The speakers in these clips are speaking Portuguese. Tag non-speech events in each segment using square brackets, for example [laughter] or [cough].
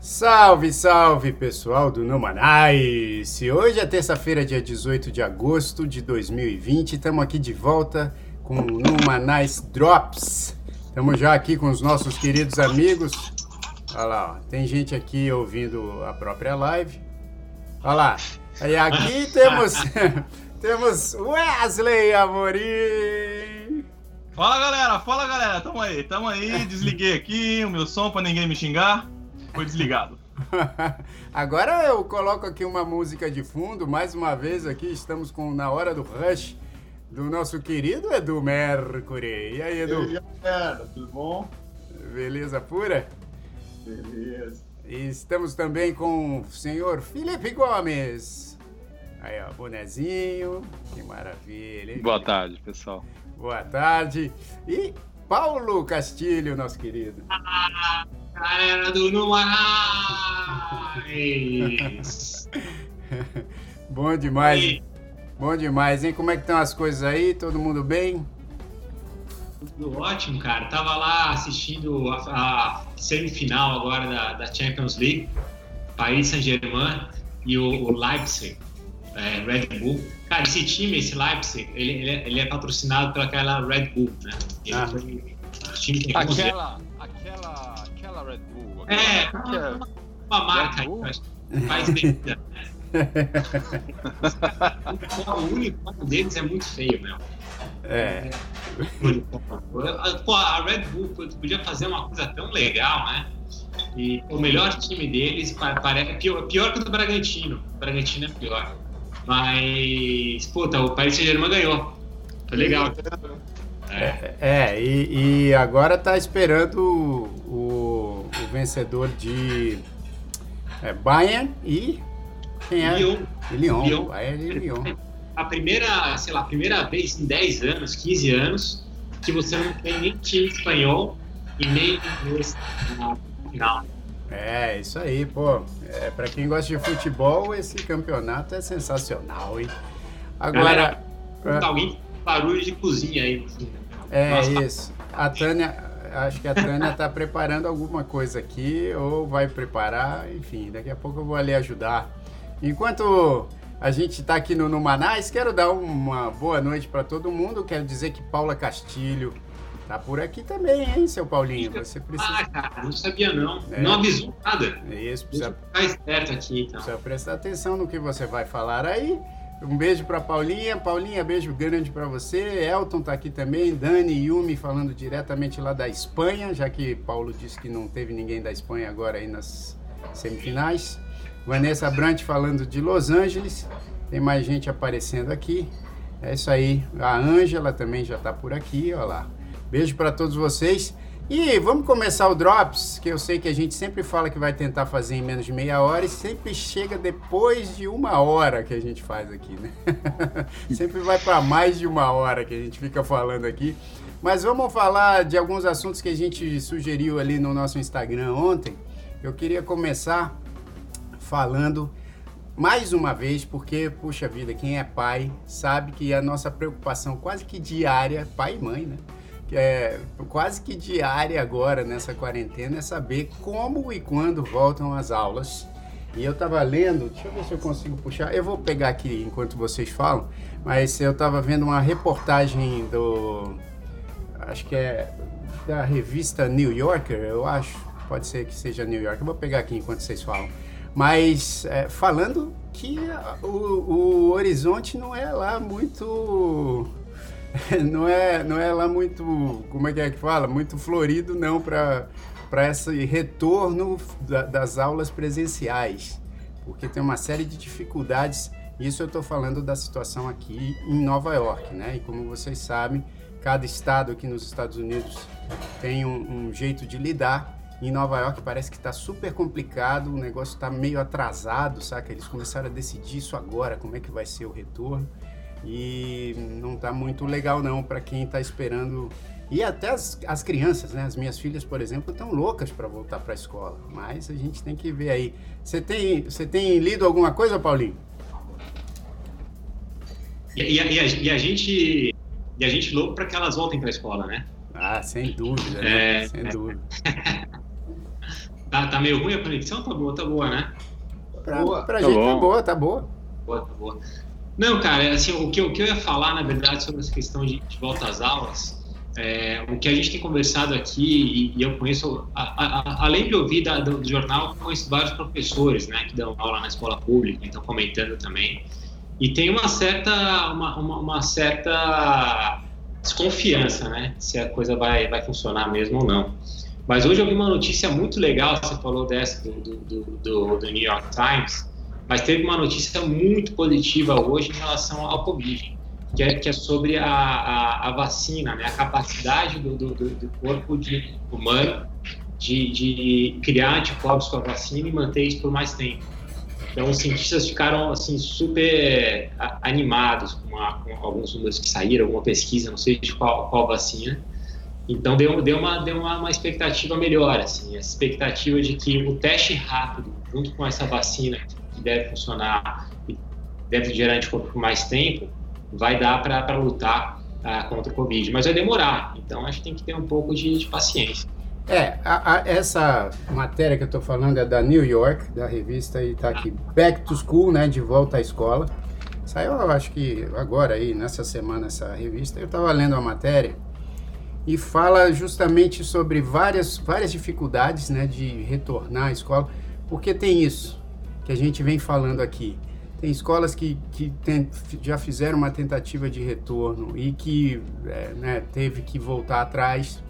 Salve, salve pessoal do Numanice! Hoje é terça-feira, dia 18 de agosto de 2020. Estamos aqui de volta com o Numanice Drops. Estamos já aqui com os nossos queridos amigos. Olha lá, ó. tem gente aqui ouvindo a própria live. Olha lá. E aqui [laughs] temos, [laughs] temos Wesley Amorim. Fala galera, fala galera, tamo aí, tamo aí, desliguei aqui o meu som pra ninguém me xingar foi desligado. [laughs] Agora eu coloco aqui uma música de fundo, mais uma vez aqui estamos com Na Hora do Rush, do nosso querido Edu Mercury. E aí, Edu? E aí, galera, tudo bom? Beleza pura? Beleza. E estamos também com o senhor Felipe Gomes. Aí, ó, bonezinho, que maravilha. Hein? Boa tarde, pessoal. Boa tarde. E Paulo Castilho, nosso querido. Ah, galera do Numanais! [laughs] Bom demais. E... Bom demais, hein? Como é que estão as coisas aí? Todo mundo bem? Tudo ótimo, cara. Tava lá assistindo a, a semifinal agora da, da, Champions League, Paris Saint-Germain e o, o Leipzig, é, Red Bull. Cara, esse time, esse Leipzig, ele, ele, é, ele é patrocinado pelaquela Red Bull, né? Ele ah. foi, aquela, aquela, aquela Red Bull. Aquela, é, aquela, uma, uma marca aí, faz bebida. [laughs] o uniforme deles é muito feio, meu. É. A Red Bull podia fazer uma coisa tão legal, né? E o melhor time deles parece pior, pior que o do Bragantino. O Bragantino é pior. Mas, puta, o Paris Saint-Germain ganhou. Foi legal. É, é e, e, agora tá esperando o, o vencedor de é, Bayern e quem é? Lyon. Lyon. Lyon. Bayern e Lyon. A primeira, sei lá, a primeira vez em 10 anos, 15 anos, que você não tem nem time espanhol e nem inglês na final. É, isso aí, pô. É, para quem gosta de futebol, esse campeonato é sensacional, hein? Agora. Galera, é... alguém barulho de cozinha aí fundo. É Nossa, isso. A Tânia, acho que a Tânia está preparando alguma coisa aqui, ou vai preparar, enfim, daqui a pouco eu vou ali ajudar. Enquanto a gente está aqui no, no Manais, quero dar uma boa noite para todo mundo. Quero dizer que Paula Castilho Tá por aqui também, hein, seu Paulinho? Você precisa. Ah, cara, não sabia não. É. Não avisou nada. Isso, precisa. Ficar esperto aqui, então. Precisa prestar atenção no que você vai falar aí. Um beijo para Paulinha. Paulinha, beijo grande para você. Elton tá aqui também. Dani e Yumi falando diretamente lá da Espanha, já que Paulo disse que não teve ninguém da Espanha agora aí nas semifinais. Vanessa Brant falando de Los Angeles. Tem mais gente aparecendo aqui. É isso aí. A Ângela também já tá por aqui, olha lá. Beijo para todos vocês. E vamos começar o Drops, que eu sei que a gente sempre fala que vai tentar fazer em menos de meia hora e sempre chega depois de uma hora que a gente faz aqui, né? [laughs] sempre vai para mais de uma hora que a gente fica falando aqui. Mas vamos falar de alguns assuntos que a gente sugeriu ali no nosso Instagram ontem. Eu queria começar falando mais uma vez, porque, puxa vida, quem é pai sabe que a nossa preocupação quase que diária, pai e mãe, né? que é quase que diária agora nessa quarentena, é saber como e quando voltam as aulas. E eu estava lendo, deixa eu ver se eu consigo puxar, eu vou pegar aqui enquanto vocês falam, mas eu estava vendo uma reportagem do, acho que é da revista New Yorker, eu acho, pode ser que seja New Yorker, eu vou pegar aqui enquanto vocês falam, mas é, falando que o, o horizonte não é lá muito [laughs] não é, não é lá muito, como é que é que fala? Muito florido não para esse retorno da, das aulas presenciais, porque tem uma série de dificuldades. Isso eu estou falando da situação aqui em Nova York, né? E como vocês sabem, cada estado aqui nos Estados Unidos tem um, um jeito de lidar. Em Nova York parece que está super complicado, o negócio está meio atrasado, saca? Eles começaram a decidir isso agora, como é que vai ser o retorno e não está muito legal não para quem está esperando E até as, as crianças, né? As minhas filhas, por exemplo, estão loucas para voltar para a escola. Mas a gente tem que ver aí. Você tem, você tem lido alguma coisa, Paulinho? E, e, a, e, a, e a gente e a gente louco para que elas voltem para a escola, né? Ah, sem dúvida, né? É, sem dúvida. [laughs] tá, tá meio ruim a conexão? Tá boa, tá boa, né? Pra, Boa. pra Tá gente bom. tá boa, tá boa. Boa, tá boa. Não, cara, assim, o que, eu- o que eu ia falar, na verdade, sobre essa questão de, de volta às aulas, é, o que a gente tem conversado aqui, e, e eu conheço, a- a- a- além de ouvir da- do, do jornal, eu conheço vários professores, né, que dão aula na escola pública, então comentando também. E tem uma certa, uma, uma, uma certa desconfiança, né, se a coisa vai, vai funcionar mesmo ou não. Mas hoje eu vi uma notícia muito legal, você falou dessa do, do, do, do- New York Times, mas teve uma notícia muito positiva hoje em relação ao Covid, que é, que é sobre a, a, a vacina, né? a capacidade do, do, do- corpo de, humano de, de criar anticorpos com a vacina e manter isso por mais tempo. Então, os cientistas ficaram assim super a- animados com, a- com alguns números que saíram, alguma pesquisa, não sei de qual, qual vacina. Então, deu, deu, uma, deu uma, uma expectativa melhor, assim, essa expectativa de que o teste rápido, junto com essa vacina que deve funcionar e deve gerar anticorpo por mais tempo, vai dar para lutar ah, contra o Covid. Mas vai demorar, então acho que tem que ter um pouco de, de paciência. É, a- a- essa matéria que eu tô falando é da New York, da revista, e tá aqui, Back to School, né, de volta à escola. Saiu, eu acho que agora aí, nessa semana, essa revista, eu tava lendo a matéria e fala justamente sobre várias, várias dificuldades, né, de retornar à escola, porque tem isso que a gente vem falando aqui. Tem escolas que, que tem- já fizeram uma tentativa de retorno e que é, né, teve que voltar atrás.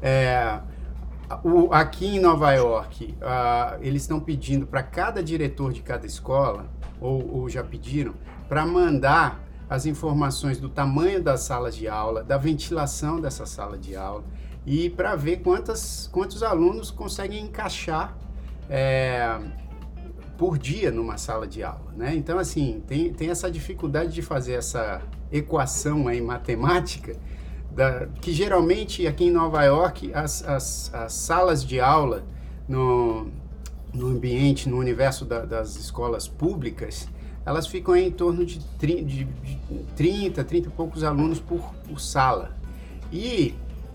É, o- aqui em Nova York, ah, eles estão pedindo para cada diretor de cada escola, ou, ou já pediram, para mandar as informações do tamanho das salas de aula, da ventilação dessa sala de aula e para ver quantas, quantos alunos conseguem encaixar é, por dia numa sala de aula, né? Então, assim, tem, tem essa dificuldade de fazer essa equação aí matemática da- que geralmente aqui em Nova York as, as, as salas de aula no, no ambiente, no universo da- das escolas públicas, elas ficam em torno de, tri, de, de 30, 30 e poucos alunos por, por sala. E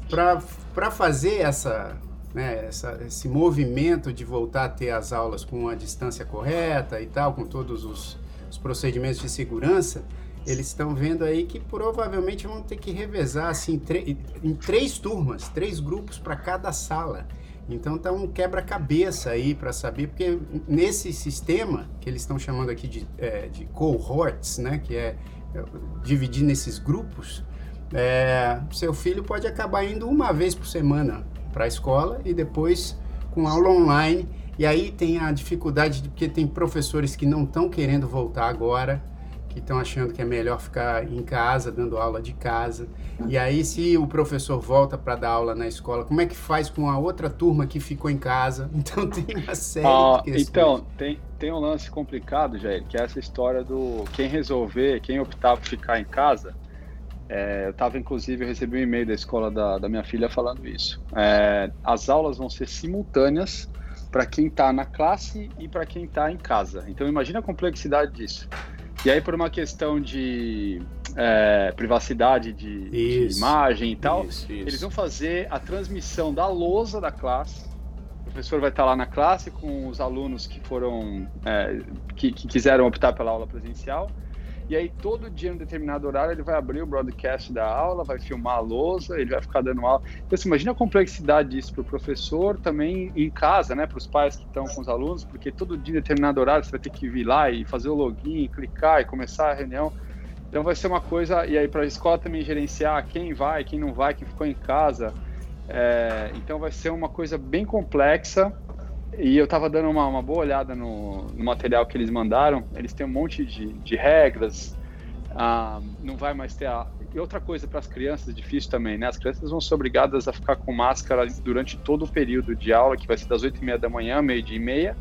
para fazer essa, né, essa, esse movimento de voltar a ter as aulas com a distância correta e tal, com todos os, os procedimentos de segurança, eles estão vendo aí que provavelmente vão ter que revezar assim, em três turmas, três grupos para cada sala. Então tá um quebra-cabeça aí para saber, porque nesse sistema que eles estão chamando aqui de, é, de cohorts, né, que é, é dividir nesses grupos, é, seu filho pode acabar indo uma vez por semana para a escola e depois com aula online. E aí tem a dificuldade de porque tem professores que não estão querendo voltar agora, que estão achando que é melhor ficar em casa, dando aula de casa. E aí, se o professor volta para dar aula na escola, como é que faz com a outra turma que ficou em casa? [laughs] Então tem uma série Ah, de questões. então, tem, tem um lance complicado, Jair, que é essa história do quem resolver, quem optar por ficar em casa. É, eu estava, inclusive, eu recebi um e-mail da escola da, da minha filha falando isso. É, as aulas vão ser simultâneas para quem está na classe e para quem está em casa. Então, imagina a complexidade disso. E aí, por uma questão de é, privacidade de, de imagem e tal, Isso, isso. eles vão fazer a transmissão da lousa da classe. O professor vai estar lá na classe com os alunos que foram é, que, que quiseram optar pela aula presencial. E aí todo dia, em um determinado horário, ele vai abrir o broadcast da aula, vai filmar a lousa, ele vai ficar dando aula. Então, assim, imagina a complexidade disso para o professor, também em casa, né, para os pais que estão com os alunos, porque todo dia, em determinado horário, você vai ter que vir lá e fazer o login, clicar e começar a reunião. Então vai ser uma coisa, e aí para a escola também gerenciar quem vai, quem não vai, quem ficou em casa. É, então vai ser uma coisa bem complexa. E eu estava dando uma, uma boa olhada no, no material que eles mandaram. Eles têm um monte de, de regras. Ah, não vai mais ter a. E outra coisa para as crianças, difícil também, né? As crianças vão ser obrigadas a ficar com máscara durante todo o período de aula, que vai ser das 8h30 da manhã, meio-dia e meia.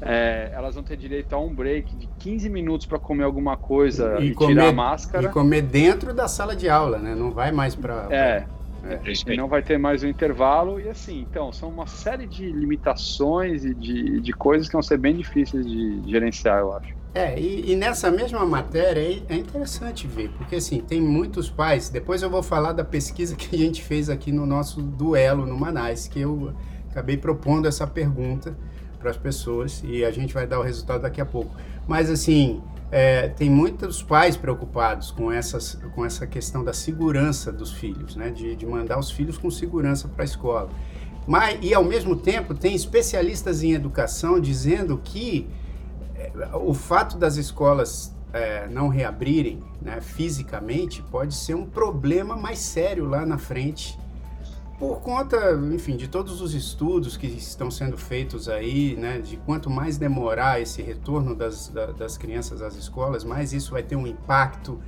É, elas vão ter direito a um break de 15 minutos para comer alguma coisa e, tirar a máscara. E comer dentro da sala de aula, né? Não vai mais para. É, É, e não vai ter mais o um intervalo e assim, então, são uma série de limitações e de, de coisas que vão ser bem difíceis de gerenciar, eu acho. É, e, e, nessa mesma matéria é interessante ver, porque assim, tem muitos pais, depois eu vou falar da pesquisa que a gente fez aqui no nosso duelo no Manais, que eu acabei propondo essa pergunta para as pessoas e a gente vai dar o resultado daqui a pouco. Mas assim, é, tem muitos pais preocupados com, essas, com essa questão da segurança dos filhos, né? de, de mandar os filhos com segurança para a escola. Mas, e ao mesmo tempo, tem especialistas em educação dizendo que é, o fato das escolas é, não reabrirem né, fisicamente pode ser um problema mais sério lá na frente por conta, enfim, de todos os estudos que estão sendo feitos aí, né, de quanto mais demorar esse retorno das, das crianças às escolas, mais isso vai ter um impacto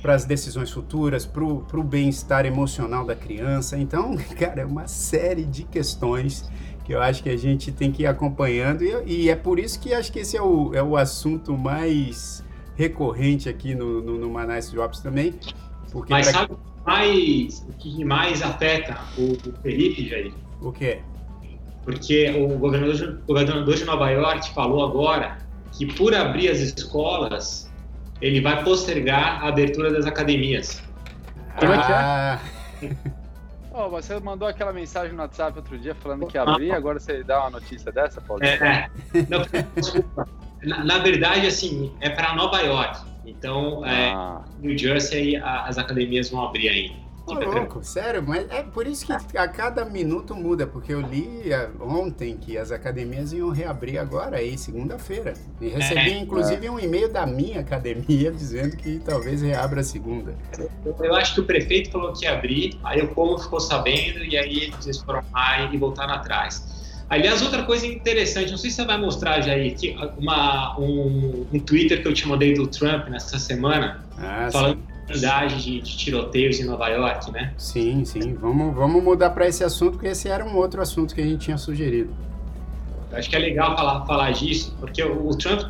para as decisões futuras, para o bem-estar emocional da criança. Então, [laughs] cara, é uma série de questões que eu acho que a gente tem que ir acompanhando e, e é por isso que acho que esse é o, é o assunto mais recorrente aqui no, no, no Manais Drops também. Porque Mas pra... sabe mais, o que mais afeta o, o Felipe, Jair? O quê? Porque o governador, o governador de Nova York falou agora que por abrir as escolas, ele vai postergar a abertura das academias. Como é que é? Ah. Oh, você mandou aquela mensagem no WhatsApp outro dia falando que ia abrir, agora você dá uma notícia dessa, Paulo? É, é. Não, desculpa. Na, na, verdade, assim, é para Nova York. Então, é, ah. é, New Jersey, as academias vão abrir ainda. Ô, louco, sério, mas é por isso que a cada minuto muda, porque eu li é, ontem que as academias iam reabrir agora aí, segunda-feira. E recebi, é, inclusive, é. um e-mail da minha academia [laughs] dizendo que talvez reabra segunda. Eu acho que o prefeito falou que ia abrir, aí o povo ficou sabendo, e aí eles foram lá e voltaram atrás. Aliás, outra coisa interessante, não sei se você vai mostrar, Jair, que uma, um, um Twitter que eu te mandei do Trump nessa semana, ah, falando sim. de, de tiroteios em Nova York, né? Sim, sim. Vamos, vamos mudar para esse assunto, porque esse era um outro assunto que a gente tinha sugerido. Eu acho que é legal falar, falar disso, porque o, o Trump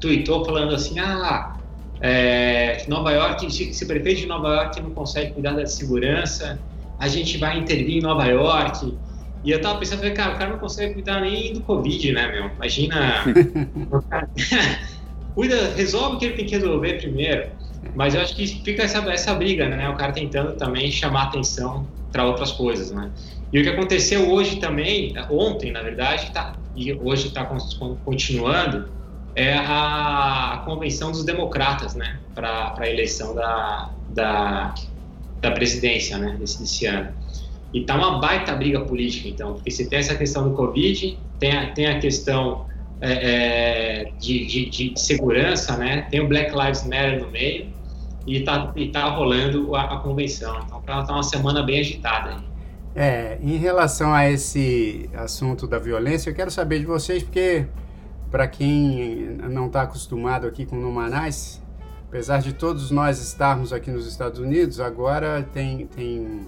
tweetou falando assim, ah, é, Nova York, se, se o prefeito de Nova York não consegue cuidar da segurança, a gente vai intervir em Nova York e eu tava pensando, cara, o cara não consegue cuidar nem do Covid, né, meu? Imagina. [laughs] Cuida, resolve o que ele tem que resolver primeiro. Mas eu acho que fica essa, essa briga, né? O cara tentando também chamar atenção para outras coisas, né? E o que aconteceu hoje também, ontem, na verdade, tá, e hoje está continuando, é a, a, convenção dos democratas, né? Para a eleição da, da, da presidência, né? Desse, desse ano. E tá uma baita briga política, então, porque se tem essa questão do Covid, tem a, tem a questão é, é, de, de, de, segurança, né? Tem o Black Lives Matter no meio e tá, e tá rolando a, a convenção. Então, ela tá uma semana bem agitada. É, em relação a esse assunto da violência, eu quero saber de vocês, porque para quem não está acostumado aqui com Numanais, apesar de todos nós estarmos aqui nos Estados Unidos, agora tem, tem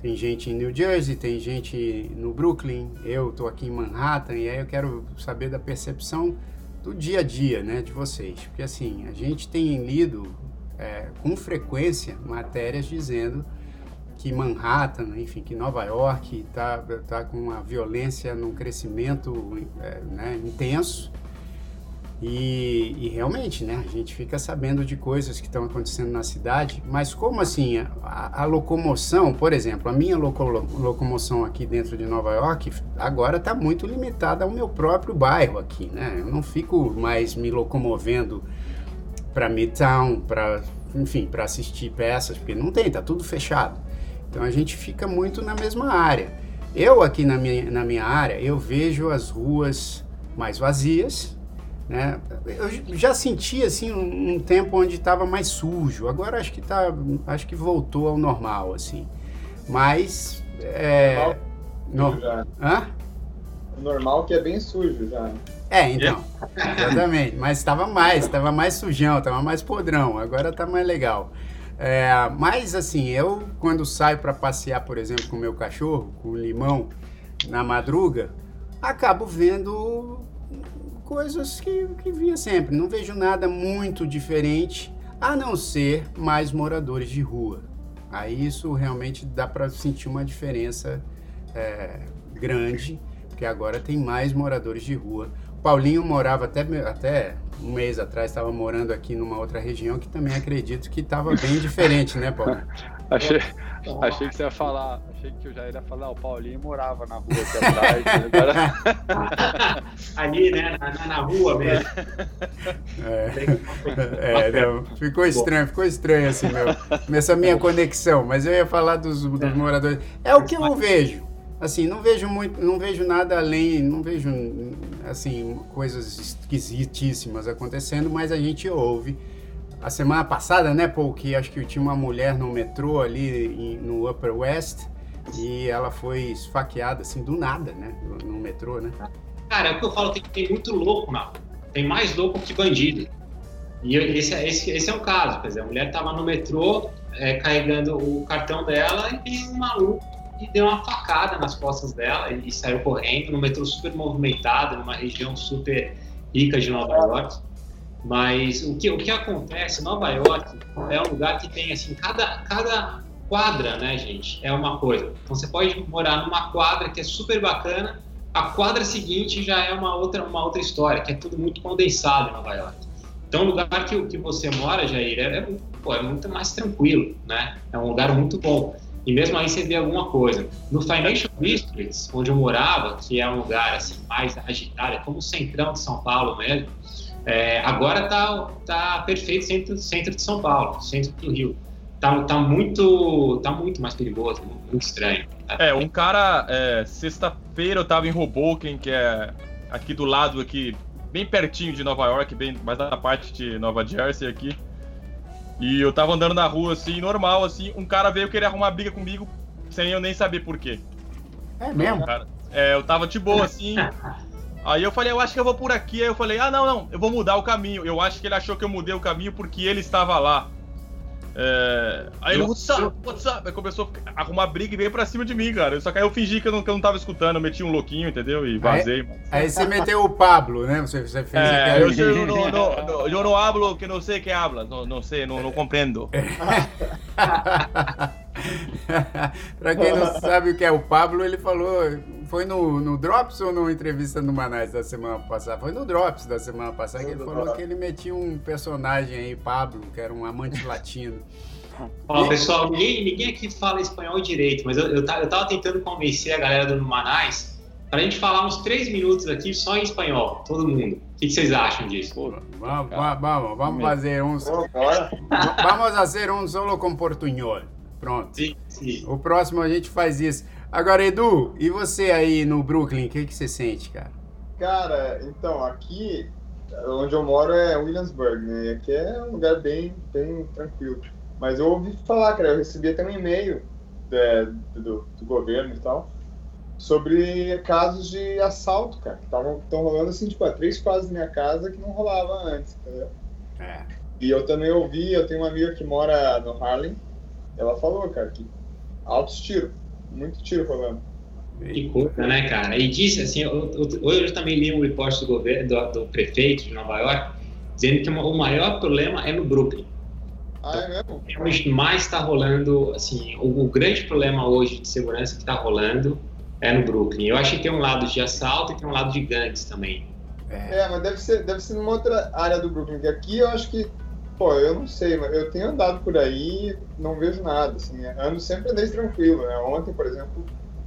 tem gente em New Jersey, tem gente no Brooklyn, eu estou aqui em Manhattan e aí eu quero saber da percepção do dia a dia, né, de vocês, porque assim a gente tem lido é, com frequência matérias dizendo que Manhattan, enfim, que Nova York está tá com uma violência num crescimento é, né, intenso e, e, realmente, né, a gente fica sabendo de coisas que estão acontecendo na cidade, mas como assim, a, a locomoção, por exemplo, a minha loco, locomoção aqui dentro de Nova York agora está muito limitada ao meu próprio bairro aqui, né? Eu não fico mais me locomovendo para Midtown, para, enfim, para assistir peças, porque não tem, tá tudo fechado. Então a gente fica muito na mesma área. Eu aqui na minha, na minha área, eu vejo as ruas mais vazias, né? Eu já senti assim um, um tempo onde estava mais sujo. Agora acho que tá, acho que voltou ao normal assim. Mas é normal, no... Hã? normal que é bem sujo já. É, então. Exatamente. Mas estava mais, estava mais sujão, estava mais podrão. Agora está mais legal. É, mas assim, eu quando saio para passear, por exemplo, com o meu cachorro, com o limão, na madruga, acabo vendo coisas que, que via sempre. Não vejo nada muito diferente, a não ser mais moradores de rua. Aí isso realmente dá para sentir uma diferença é, grande, porque agora tem mais moradores de rua. Paulinho morava até, até um mês atrás, estava morando aqui numa outra região que também acredito que estava bem diferente, né, Paulo? [laughs] achei, achei que você ia falar, achei que eu já ia falar, o Paulinho morava na rua aqui atrás. Né? agora... [laughs] Ali, né, na, na, rua mesmo. É, é não, ficou estranho, ficou estranho assim, meu, essa minha conexão, mas eu ia falar dos, dos moradores. É o que eu vejo assim, não vejo muito, não vejo nada além, não vejo assim coisas esquisitíssimas acontecendo, mas a gente ouve. A semana passada, né, Paul, que acho que tinha uma mulher no metrô ali no Upper West e ela foi esfaqueada assim do nada, né, no, no metrô, né? Cara, é o que eu falo, tem, tem muito louco na Tem mais louco que bandido. E esse, esse, esse é o caso, quer dizer, a mulher estava no metrô é, carregando o cartão dela e tem um maluco e deu uma facada nas costas dela e, saiu correndo no metrô super movimentado, numa região super rica de Nova York. Mas o que, o que acontece, Nova York é um lugar que tem, assim, cada, cada quadra, né, gente, é uma coisa. Então você pode morar numa quadra que é super bacana, a quadra seguinte já é uma outra, uma outra história, que é tudo muito condensado em Nova York. Então, o lugar que, que você mora, Jair, é, é, pô, é muito mais tranquilo, né? É um lugar muito bom e mesmo aí você vê alguma coisa. No Financial District, onde eu morava, que é um lugar assim mais agitado, é como o centrão de São Paulo mesmo, é, agora tá, tá perfeito centro, centro de São Paulo, centro do Rio. Tá, tá, muito, tá muito mais perigoso, muito estranho. É, um cara, é, sexta-feira eu tava em Hoboken, que é aqui do lado, aqui, bem pertinho de Nova York, bem mais da parte de Nova Jersey aqui. E eu tava andando na rua, assim, normal, assim, um cara veio querer arrumar briga comigo, sem eu nem saber por quê. É mesmo? Cara, é, eu tava de boa, assim. Aí eu falei, eu acho que eu vou por aqui. Aí eu falei, ah, não, não, eu vou mudar o caminho. Eu acho que ele achou que eu mudei o caminho porque ele estava lá. É... Aí ele, what's up, what's up? Aí começou a arrumar briga e veio pra cima de mim, cara. Só que aí eu fingi que eu não, que eu não tava escutando, eu meti um louquinho, entendeu? E vazei. Aí, aí você meteu o Pablo, né? Você, você fez é, aquele... eu, eu, não, não, não, eu não hablo que não sei que habla, não, não sei, não, não compreendo. [laughs] pra quem não sabe o que é o Pablo, ele falou. Foi no, no Drops ou numa entrevista no Manais da semana passada? Foi no Drops da semana passada que ele falou que ele metia um personagem aí, Pablo, que era um amante latino. [laughs] Ó, pessoal, ninguém, ninguém aqui fala espanhol direito, mas eu, eu, eu tava tentando convencer a galera do Manais para a gente falar uns três minutos aqui só em espanhol, todo mundo. O que, que vocês acham disso? Vamos, vamos, vamos fazer uns. Vamos fazer um solo com portunhol. Pronto. Sim, sim. O próximo a gente faz isso. Agora, Edu, e você aí no Brooklyn, o que, que você sente, cara? Cara, então, aqui onde eu moro é Williamsburg, né? Aqui é um lugar bem, bem tranquilo. Mas eu ouvi falar, cara, eu recebi até um e-mail é, do, do, governo e tal, sobre casos de assalto, cara, que estão rolando assim, tipo, a três quadras da minha casa que não rolava antes, entendeu? É. E eu também ouvi, eu tenho uma amiga que mora no Harlem, ela falou, cara, que altos tiros, muito tiro rolando. Que coisa, né, cara? E disse assim, hoje eu também li um reporte do governo, do, do, prefeito de Nova York, dizendo que o maior problema é no Brooklyn. Ah, é mesmo? É onde mais está rolando, assim, o, o, grande problema hoje de segurança que está rolando é no Brooklyn. Eu acho que tem um lado de assalto e tem um lado de gangues também. É, é mas deve ser, deve ser numa outra área do Brooklyn, que aqui eu acho que Pô, eu não sei, mas eu tenho andado por aí não vejo nada, assim, ando sempre andei tranquilo, né? Ontem, por exemplo,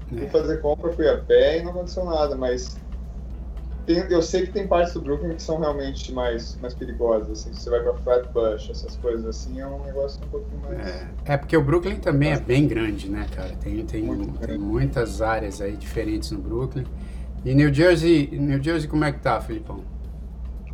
fui é. fazer compra, fui a pé e não aconteceu nada, mas tem, eu sei que tem partes do Brooklyn que são realmente mais, mais perigosas, assim, se você vai pra Flatbush, essas coisas assim, é um negócio um pouquinho mais... É, é porque o Brooklyn também é bem grande, né, cara? Tem, tem, tem muitas áreas aí diferentes no Brooklyn. E New Jersey, New Jersey como é que tá, Filipão?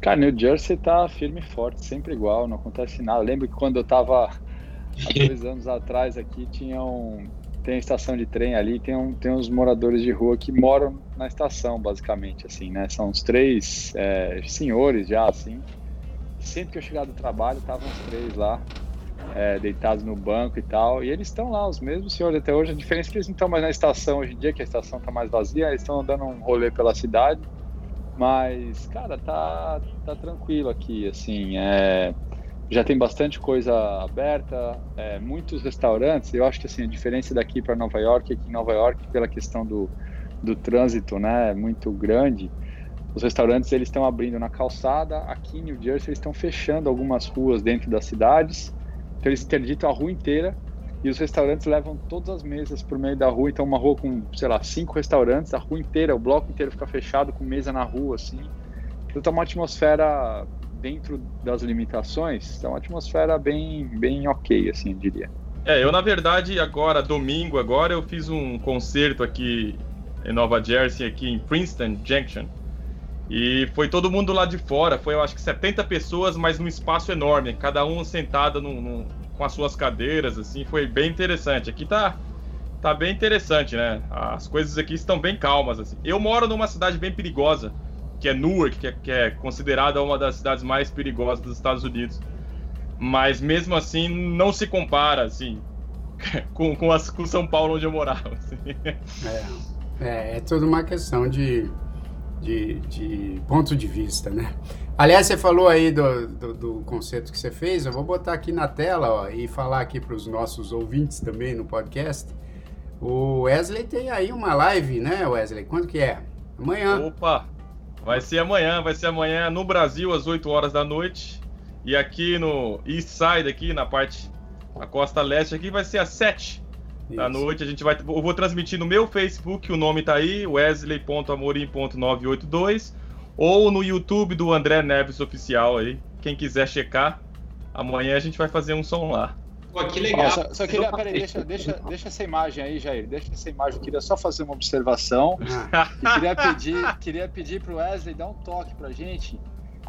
Cara, New Jersey tá firme e forte, sempre igual, não acontece nada. Lembro que quando eu tava há dois [laughs] anos atrás aqui, tinha um, tem a estação de trem ali, tem, um, tem uns moradores de rua que moram na estação, basicamente, assim, né? São uns três é, senhores já, assim. Sempre que eu chegava do trabalho, estavam os três lá, é, deitados no banco e tal. E eles estão lá, os mesmos senhores até hoje. A diferença é que eles não estão mais na estação hoje em dia, que a estação está mais vazia, eles estão dando um rolê pela cidade mas, cara, tá, tá tranquilo aqui, assim, é... já tem bastante coisa aberta, é, muitos restaurantes. Eu acho que assim a diferença daqui para Nova York é que em Nova York, pela questão do, do trânsito, né, muito grande, os restaurantes eles estão abrindo na calçada. Aqui em New Jersey eles estão fechando algumas ruas dentro das cidades. Então eles interditam a rua inteira e os restaurantes levam todas as mesas por meio da rua. Então uma rua com, sei lá, cinco restaurantes, a rua inteira, o bloco inteiro fica fechado com mesa na rua, assim. Então tá uma atmosfera dentro das limitações, tá uma atmosfera bem, bem ok, assim, eu diria. É, eu na verdade agora, domingo agora, eu fiz um concerto aqui em Nova Jersey, aqui em Princeton Junction. E foi todo mundo lá de fora, foi eu acho que 70 pessoas, mas num espaço enorme, cada um sentado num, num, com as suas cadeiras, assim, foi bem interessante. Aqui tá, tá bem interessante, né? As coisas aqui estão bem calmas, assim. Eu moro numa cidade bem perigosa, que é Newark, que é, que é considerada uma das cidades mais perigosas dos Estados Unidos. Mas mesmo assim, não se compara, assim, [laughs] com, com, as, com São Paulo, onde eu morava. Assim. É, é, é toda uma questão de, de, de, ponto de vista, né? Aliás, você falou aí do, do, do, conceito que você fez, eu vou botar aqui na tela ó, e falar aqui para os nossos ouvintes também no podcast. O Wesley tem aí uma live, né, Wesley? Quando que é? Amanhã. Opa! Vai ser amanhã, vai ser amanhã no Brasil às 8 horas da noite. E aqui no East Side, aqui na parte, a costa leste aqui, vai ser às 7 Isso. da noite. A gente vai, eu vou transmitir no meu Facebook, o nome tá aí, wesley.amorim.982, ou no YouTube do André Neves Oficial aí. Quem quiser checar, amanhã a gente vai fazer um som lá. Pô, que legal. só, só, queria, peraí, deixa, deixa, deixa essa imagem aí, Jair. Deixa essa imagem. Eu queria só fazer uma observação. Ah. E queria pedir, queria pedir pro Wesley dar um toque pra gente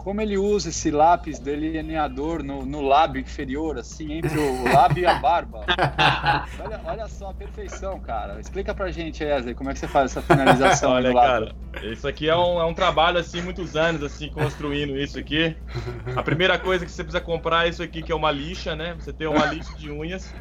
como ele usa esse lápis delineador no, no lábio inferior, assim, entre o lábio e a barba. [laughs] olha, olha só a perfeição, cara. Explica pra gente, Wesley, como é que você faz essa finalização Olha, cara, isso aqui é um, é um trabalho, assim, muitos anos, assim, construindo isso aqui. A primeira coisa que você precisa comprar é isso aqui, que é uma lixa, né? Você tem uma lixa de unhas.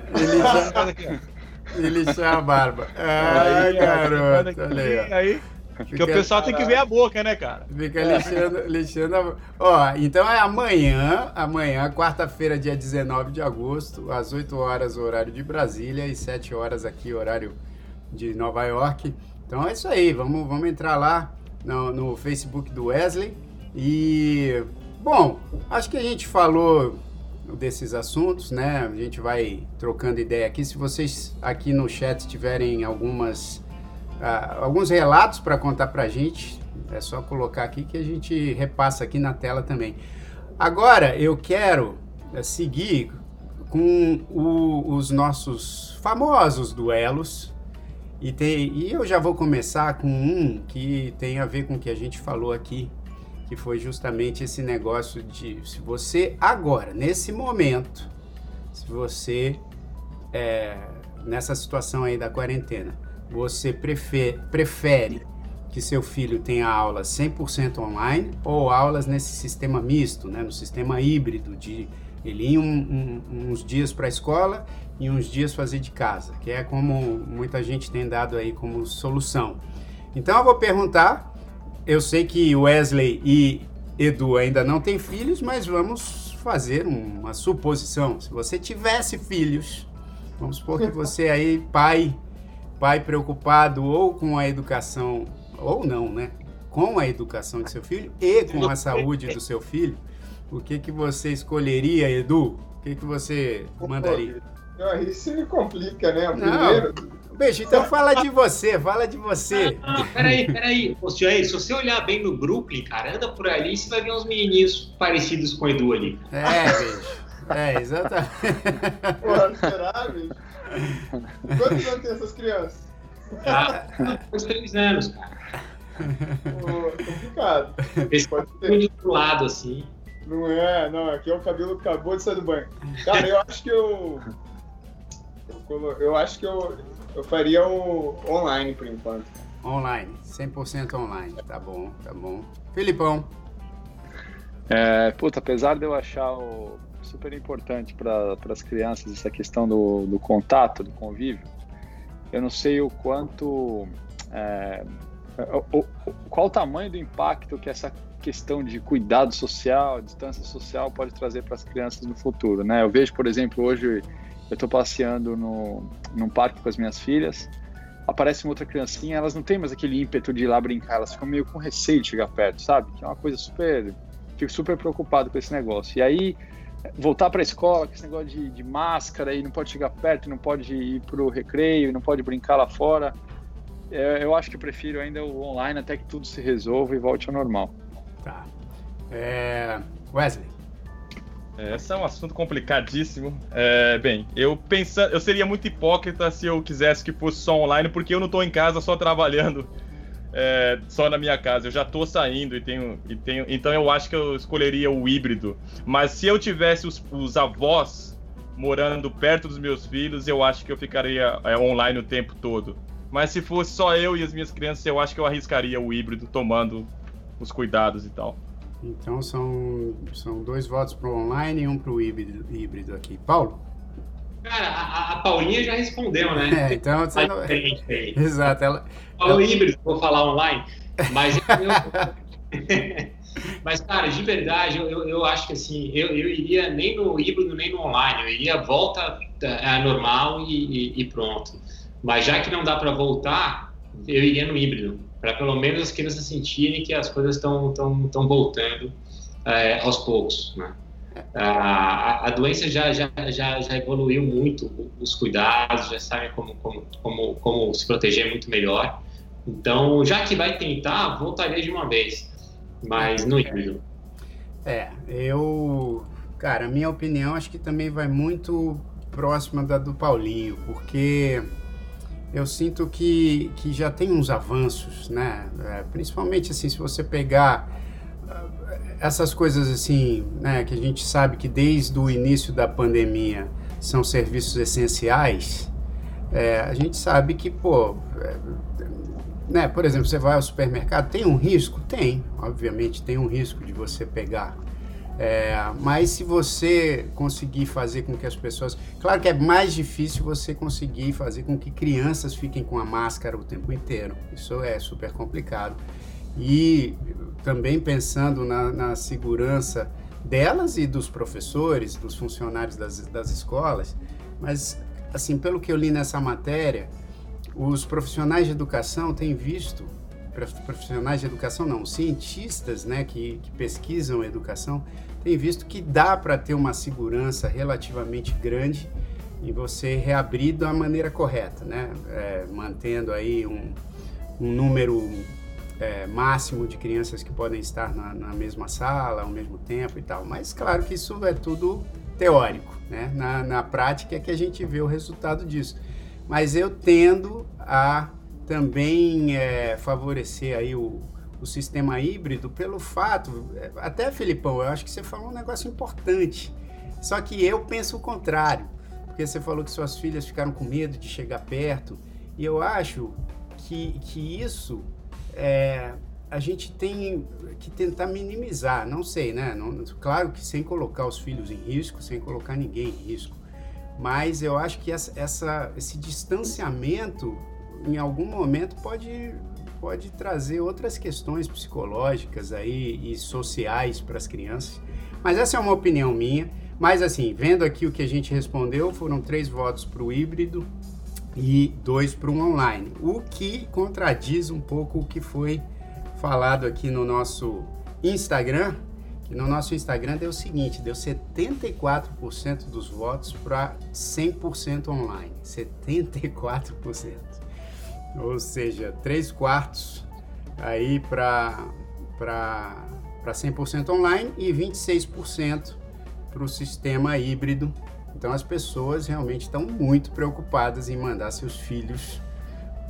E lixar a barba. Ai, garoto, olha aí. aí porque o pessoal tem que ver a boca, né, cara? Fica lixando, lixando a... Ó, então é amanhã, amanhã, quarta-feira, dia 19 de agosto, às 8 horas, horário de Brasília, e 7 horas aqui, horário de Nova York. Então é isso aí, vamos, vamos entrar lá no, no Facebook do Wesley. E, bom, acho que a gente falou desses assuntos, né? A gente vai trocando ideia aqui. Se vocês aqui no chat tiverem algumas uh, alguns relatos para contar para a gente. É só colocar aqui que a gente repassa aqui na tela também. Agora eu quero uh, seguir com o, os nossos famosos duelos. E, tem, e eu já vou começar com um que tem a ver com o que a gente falou aqui, que foi justamente esse negócio de se você agora, nesse momento, se você é, nessa situação aí da quarentena, você prefere, que seu filho tenha aulas 100% online ou aulas nesse sistema misto, né, no sistema híbrido de ele ir um, um, uns dias para a escola e uns dias fazer de casa, que é como muita gente tem dado aí como solução. Então eu vou perguntar, eu sei que Wesley e Edu ainda não têm filhos, mas vamos fazer uma suposição. Se você tivesse filhos, vamos supor que você aí, pai pai preocupado ou com a educação, ou não, né? Com a educação de seu filho e com a saúde do seu filho, o que, que você escolheria, Edu? O que, que você mandaria? Aí se me complica, né? O primeiro. Não. Beijo, então fala de você, fala de você. Ah, peraí, peraí. Ô, Jair, se você olhar bem no Brooklyn, cara, anda por ali, você vai ver uns menininhos parecidos com o Edu ali. É, beijo. É, exatamente. Porra, será, bicho? Quantos anos tem essas crianças? Ah, uns três anos, cara. Pô, complicado. Esse pode ser. de outro lado, assim. Não é, não. Aqui é o cabelo que acabou de sair do banho. Cara, eu acho que eu. Eu, eu acho que eu, eu faria o online por enquanto. Online, 100% online. Tá bom, tá bom. Filipão. É, puta, apesar de eu achar o super importante para as crianças essa questão do, do contato, do convívio. Eu não sei o quanto é, o, qual o tamanho do impacto que essa questão de cuidado social, distância social pode trazer para as crianças no futuro, né? Eu vejo, por exemplo, hoje eu estou passeando no, num parque com as minhas filhas, aparece uma outra criancinha, elas não têm mais aquele ímpeto de ir lá brincar, elas ficam meio com receio de chegar perto, sabe? Que é uma coisa super. Fico super preocupado com esse negócio. E aí, voltar para a escola, com esse negócio de, de, máscara e não pode chegar perto, não pode ir para o recreio, não pode brincar lá fora. É, eu acho que prefiro ainda o online até que tudo se resolva e volte ao normal. Tá. É... Wesley. É, esse é um assunto complicadíssimo. É, bem, eu pensando, eu seria muito hipócrita se eu quisesse que fosse só online, porque eu não estou em casa só trabalhando é, só na minha casa. Eu já estou saindo e tenho, e tenho. Então eu acho que eu escolheria o híbrido. Mas se eu tivesse os, os avós morando perto dos meus filhos, eu acho que eu ficaria é, online o tempo todo. Mas se fosse só eu e as minhas crianças, eu acho que eu arriscaria o híbrido, tomando os cuidados e tal. Então são, são dois votos para o online e um para o híbrido, híbrido aqui. Paulo? Cara, a, a, Paulinha já respondeu, né? É, então você não... [laughs] Exato. Ela... Falou híbrido, vou falar online. Mas eu... [laughs] [laughs] Mas, cara, de verdade, eu, eu, eu, acho que assim, eu, eu iria nem no híbrido nem no online, eu iria volta a normal e, e, e pronto. Mas já que não dá para voltar, eu iria no híbrido para pelo menos as crianças sentirem que as coisas estão tão, tão voltando é, aos poucos. Né? A, a, doença já, já, já, já evoluiu muito, os cuidados, já sabem como, como, como, como se proteger muito melhor. Então, já que vai tentar, voltaria de uma vez, mas no híbrido. É, eu. Cara, minha opinião acho que também vai muito próxima da do Paulinho, porque eu sinto que, que já tem uns avanços, né? É, principalmente assim, se você pegar essas coisas assim, né, que a gente sabe que desde o início da pandemia são serviços essenciais, é, a gente sabe que, pô, é, né, por exemplo, você vai ao supermercado, tem um risco? Tem, obviamente tem um risco de você pegar é, mas se você conseguir fazer com que as pessoas. Claro que é mais difícil você conseguir fazer com que crianças fiquem com a máscara o tempo inteiro. Isso é super complicado. E também pensando na, na segurança delas e dos professores, dos funcionários das, das escolas. Mas, assim, pelo que eu li nessa matéria, os profissionais de educação têm visto profissionais de educação não, cientistas né, que, que pesquisam educação tem visto que dá para ter uma segurança relativamente grande em você reabrir da maneira correta, né? É, mantendo aí um, um número é, máximo de crianças que podem estar na, na, mesma sala ao mesmo tempo e tal. Mas claro que isso é tudo teórico, né? Na, na prática é que a gente vê o resultado disso. Mas eu tendo a também é, favorecer aí o, o sistema híbrido pelo fato, até Felipão, eu acho que você falou um negócio importante. Só que eu penso o contrário, porque você falou que suas filhas ficaram com medo de chegar perto, e eu acho que, que isso é, a gente tem que tentar minimizar, não sei, né? Não, claro que sem colocar os filhos em risco, sem colocar ninguém em risco, mas eu acho que essa, essa esse distanciamento em algum momento pode pode trazer outras questões psicológicas aí e sociais para as crianças. Mas essa é uma opinião minha. Mas assim, vendo aqui o que a gente respondeu, foram três votos para o híbrido e dois para o online, o que contradiz um pouco o que foi falado aqui no nosso Instagram, que no nosso Instagram deu o seguinte, deu 74% dos votos para 100% online, 74% ou seja, 3 quartos aí para 100% online e 26% para o sistema híbrido. Então as pessoas realmente estão muito preocupadas em mandar seus filhos,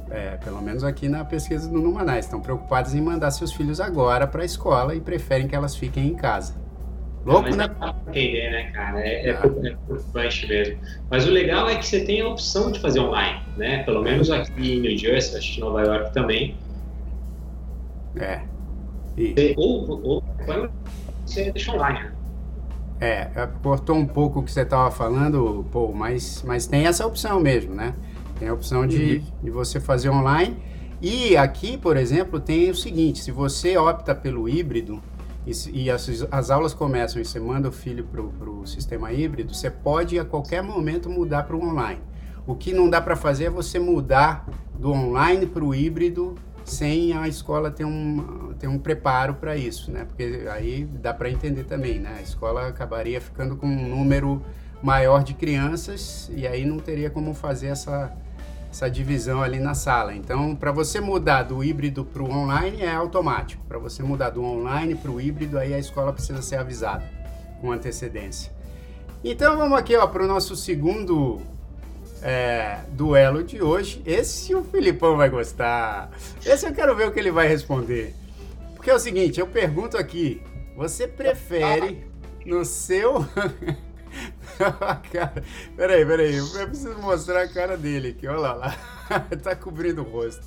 é, pelo menos aqui na pesquisa do Numanais, estão preocupadas em mandar seus filhos agora para a escola e preferem que elas fiquem em casa. Louco, né? Dá pra entender, né, cara? É, é, é preocupante mesmo. Mas o legal é que você tem a opção de fazer online, né? Pelo menos aqui em New Jersey, acho que em Nova York também. É. E... Ou, ou você deixa online, né? É, cortou um pouco o que você estava falando, pô, mas, mas tem essa opção mesmo, né? Tem a opção de, uhum. de você fazer online E aqui, por exemplo, tem o seguinte: se você opta pelo híbrido e, e as, as, aulas começam e você manda o filho para o sistema híbrido, você pode a qualquer momento mudar para o online. O que não dá para fazer é você mudar do online para o híbrido sem a escola ter um, ter um preparo para isso, né? Porque aí dá para entender também, né? A escola acabaria ficando com um número maior de crianças e aí não teria como fazer essa, essa divisão ali na sala. Então, para você mudar do híbrido para o online é automático. Para você mudar do online para o híbrido, aí a escola precisa ser avisada com antecedência. Então, vamos aqui para o nosso segundo é, duelo de hoje. Esse o Filipão vai gostar. Esse eu quero ver o que ele vai responder. Porque é o seguinte, eu pergunto aqui, você prefere no seu... [laughs] peraí, peraí, eu preciso mostrar a cara dele aqui, olha lá, lá. [laughs] tá cobrindo o rosto.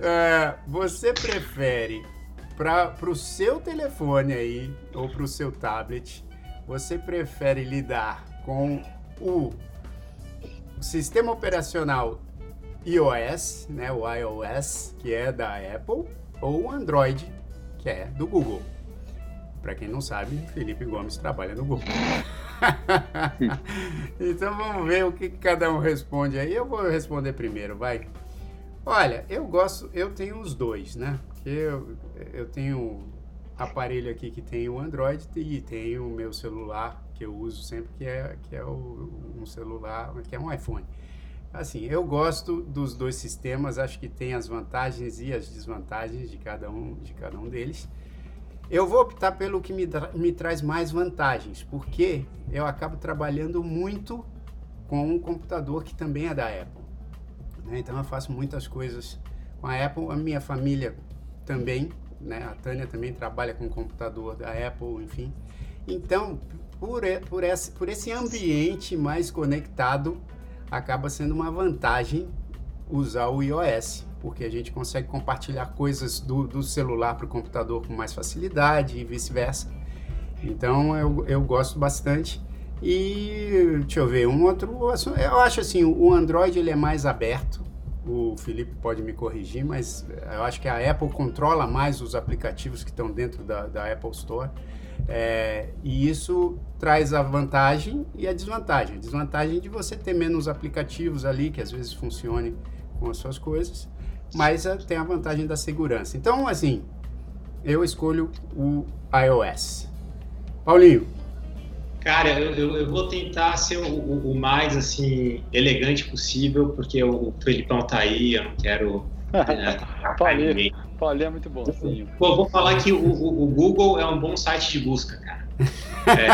É, você prefere para o seu telefone aí, ou para o seu tablet, você prefere lidar com o sistema operacional iOS, né, o iOS, que é da Apple, ou Android, que é do Google. Para quem não sabe, Felipe Gomes trabalha no Google. [laughs] então vamos ver o que cada um responde aí. Eu vou responder primeiro, vai. Olha, eu gosto, eu tenho os dois, né? Porque eu, eu tenho aparelho aqui que tem o Android e tenho o meu celular que eu uso sempre, que é, que é o, um celular, que é um iPhone. Assim, eu gosto dos dois sistemas, acho que tem as vantagens e as desvantagens de cada um, de cada um deles. Eu vou optar pelo que me, me traz mais vantagens, porque eu acabo trabalhando muito com um computador que também é da Apple. Né? Então eu faço muitas coisas com a Apple, a minha família também, né? a Tânia também trabalha com computador da Apple, enfim. Então, por, por, esse, por esse ambiente mais conectado, acaba sendo uma vantagem usar o iOS, porque a gente consegue compartilhar coisas do, do celular para o computador com mais facilidade e vice-versa. Então eu, eu gosto bastante. E deixa eu ver, um outro. Eu acho assim, o Android ele é mais aberto. O Felipe pode me corrigir, mas eu acho que a Apple controla mais os aplicativos que estão dentro da, da Apple Store. É, e isso traz a vantagem e a desvantagem. A desvantagem de você ter menos aplicativos ali, que às vezes funcionem com as suas coisas, mas uh, tem a vantagem da segurança. Então, assim, eu escolho o iOS. Paulinho. Cara, eu, eu, eu vou tentar ser o, o, o, mais assim elegante possível, porque o Felipão tá aí, eu não quero. [laughs] Né, Paulinho, Paulinho é muito bom. Sim. Pô, vou falar que o, o, Google é um bom site de busca, cara. [laughs] É.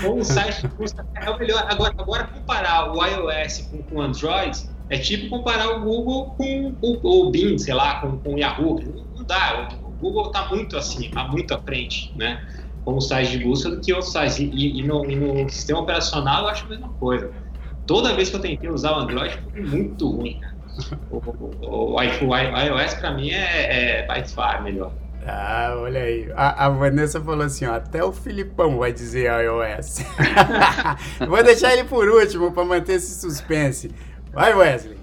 bom site de busca é o melhor. Agora, agora comparar o iOS com o Android é tipo comparar o Google com o, o Bing, sei lá, com, com o Yahoo. Não dá. O Google está muito assim, tá muito à frente, né? Como site de busca do que outros sites. E, e, no, e, no, sistema operacional eu acho a mesma coisa. Toda vez que eu tentei usar o Android foi muito ruim, cara. O, o, o, iOS para mim é, é by far melhor. Ah, olha aí. A, a, Vanessa falou assim: ó, até o Filipão vai dizer iOS. [laughs] Vou deixar ele por último para manter esse suspense. Vai, Wesley.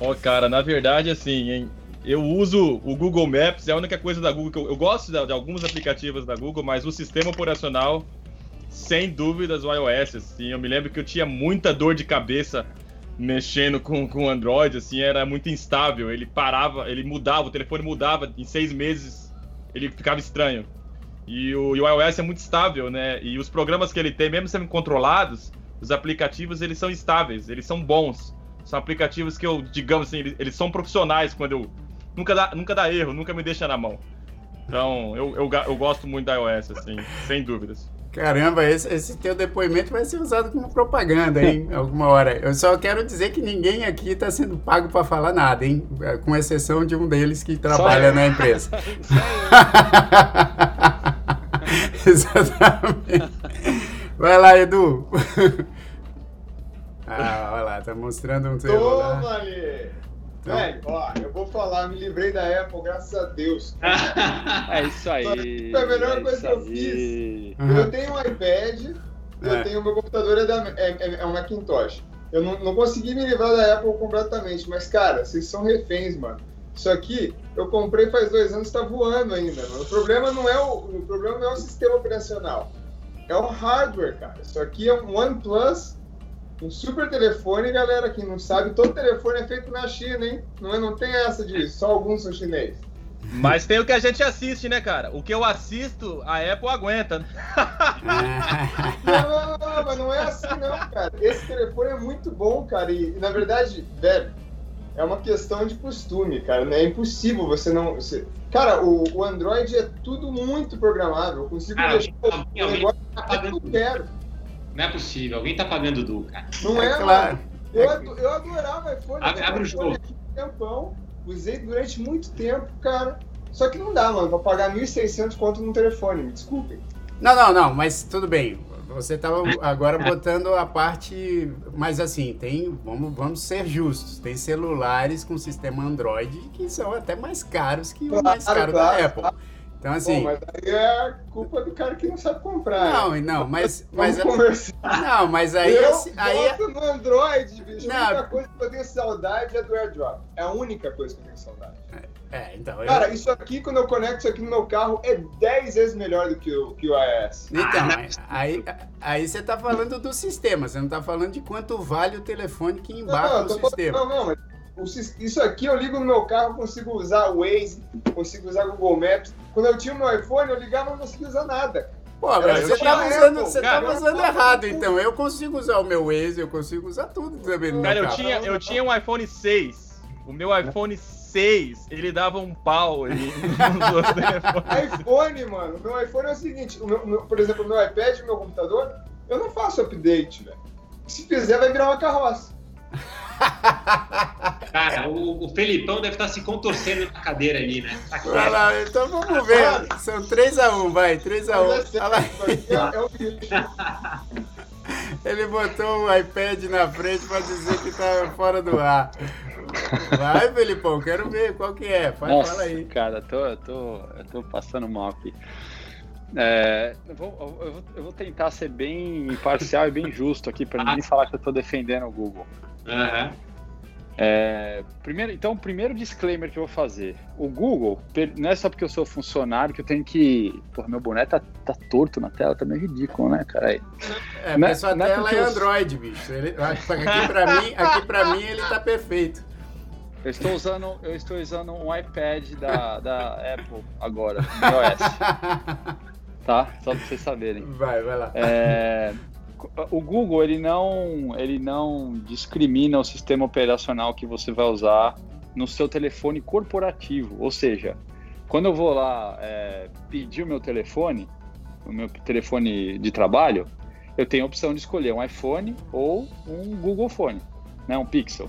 Ó, oh, cara, na verdade, assim, hein, eu uso o Google Maps, é a única coisa da Google que eu, eu gosto de, de, alguns aplicativos da Google, mas o sistema operacional, sem dúvidas, o iOS, assim, eu me lembro que eu tinha muita dor de cabeça mexendo com o Android, assim, era muito instável, ele parava, ele mudava, o telefone mudava, em seis meses ele ficava estranho. E o, e o iOS é muito estável, né, e os programas que ele tem, mesmo sendo controlados, os aplicativos eles são estáveis, eles são bons. São aplicativos que eu, digamos assim, eles, eles são profissionais quando eu. Nunca dá, nunca dá erro, nunca me deixa na mão. Então, eu, eu, eu gosto muito da iOS, assim, sem dúvidas. Caramba, esse, esse teu depoimento vai ser usado como propaganda, hein? [laughs] Alguma hora. Eu só quero dizer que ninguém aqui está sendo pago para falar nada, hein? Com exceção de um deles que trabalha na empresa. [laughs] [laughs] Exatamente. Vai lá, Edu. ah, olha lá, tá mostrando um teu. Toma. Velho, ó, eu vou falar, me livrei da Apple, graças a Deus. [laughs] é isso aí. Foi a melhor é coisa que eu fiz. Uhum. Eu tenho um iPad, eu é. tenho meu computador é, da, é, é, é um Macintosh. Eu não, não consegui me livrar da Apple completamente, mas, cara, vocês são reféns, mano. Isso aqui eu comprei faz dois anos, está voando ainda, mano. O problema não é o, o problema não é o sistema operacional, é o hardware, cara. Isso aqui é um OnePlus, um super telefone, galera. Quem não sabe, todo telefone é feito na China, hein? Não, é, não tem essa de só alguns são chineses. Mas tem o que a gente assiste, né, cara? O que eu assisto, a Apple aguenta. Né? não, não, não, mas não é assim, não, cara. Esse telefone é muito bom, cara. E, na verdade, velho, é uma questão de costume, cara. É impossível você não. Você... Cara, o, o Android é tudo muito programável. Eu consigo cara, deixar o negócio tá que eu quero. Não é possível, alguém tá pagando do, cara. Não é, é claro. Eu, eu adorava iPhone. Abre, abre o jogo. Tempão usei durante muito tempo, cara. Só que não dá, mano, pra pagar 1.600 conto num telefone, me desculpem. Não, não, não, mas tudo bem. Você estava agora [laughs] botando a parte. Mas assim, tem. Vamos, vamos ser justos. Tem celulares com sistema Android que são até mais caros que o mais caro claro, da Apple. Claro. Então, assim. Pô, mas aí é culpa do cara que não sabe comprar. Não, né? não, mas. [laughs] mas não, mas aí. Eu assim, aí boto no Android, bicho. Não. A única coisa que eu tenho saudade é do AirDrop. É a única coisa que eu tenho saudade. É, então. Cara, eu... isso aqui, quando eu conecto isso aqui no meu carro, é 10 vezes melhor do que o, que o iOS. Então, aí, aí você tá falando do sistema, você não tá falando de quanto vale o telefone que embarca no sistema. Não, não, mas isso aqui eu ligo no meu carro, consigo usar o Waze, consigo usar Google Maps. Quando eu tinha o meu iPhone, eu ligava e não conseguia usar nada. Pô, mas você tava usando, você tava usando errado, então. Eu consigo usar o meu Waze, eu consigo usar tudo também Cara, eu tinha, eu tinha um iPhone 6. O meu iPhone 6, ele dava um pau ali [laughs] iPhone, mano. O meu iPhone é o seguinte, o meu, meu, por exemplo, o meu iPad e o meu computador, eu não faço update, velho. Se fizer, vai virar uma carroça. Cara, o, o, Felipão deve estar se contorcendo na cadeira ali, né? Tá lá, então vamos ver. São 3x1, vai, 3x1. É [laughs] Ele botou o iPad na frente para dizer que tá fora do ar. Vai, Felipão, quero ver qual que é. Vai, Nossa, fala aí. Cara, tô, eu tô, eu tô passando mal aqui. É, eu, vou, eu, vou, eu, vou, tentar ser bem imparcial e bem justo aqui, para ninguém falar que eu tô defendendo o Google. Uhum. É, primeiro, então, o primeiro disclaimer que eu vou fazer: o Google, não é só porque eu sou funcionário que eu tenho que. Porra, meu boné tá, tá torto na tela, tá meio ridículo, né, cara? Aí. É, não, mas sua não tela é, é Android, eu... bicho. Ele, aqui, pra mim, aqui pra mim ele tá perfeito. Eu estou usando, eu estou usando um iPad da, da Apple agora, iOS. [laughs] tá? Só pra vocês saberem. Vai, vai lá. É, o Google ele não, ele não discrimina o sistema operacional que você vai usar no seu telefone corporativo. Ou seja, quando eu vou lá é, pedir o meu telefone, o meu telefone de trabalho, eu tenho a opção de escolher um iPhone ou um Google Phone, né, um Pixel.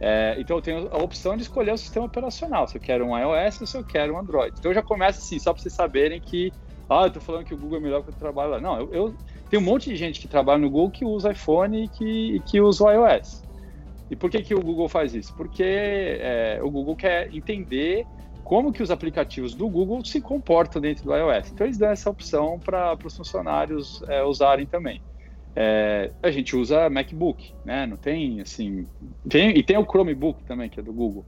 É, então eu tenho a opção de escolher o sistema operacional, se eu quero um iOS ou se eu quero um Android. Então já começa assim, só para vocês saberem que, ah, eu tô falando que o Google é melhor que eu trabalho lá. Não, eu, eu tem um monte de gente que trabalha no Google que usa iPhone e que, que usa o iOS. E por que, que o Google faz isso? Porque é, o Google quer entender como que os aplicativos do Google se comportam dentro do iOS. Então eles dão essa opção para os funcionários é, usarem também. É, a gente usa MacBook, né? Não tem assim. Tem, e tem o Chromebook também, que é do Google.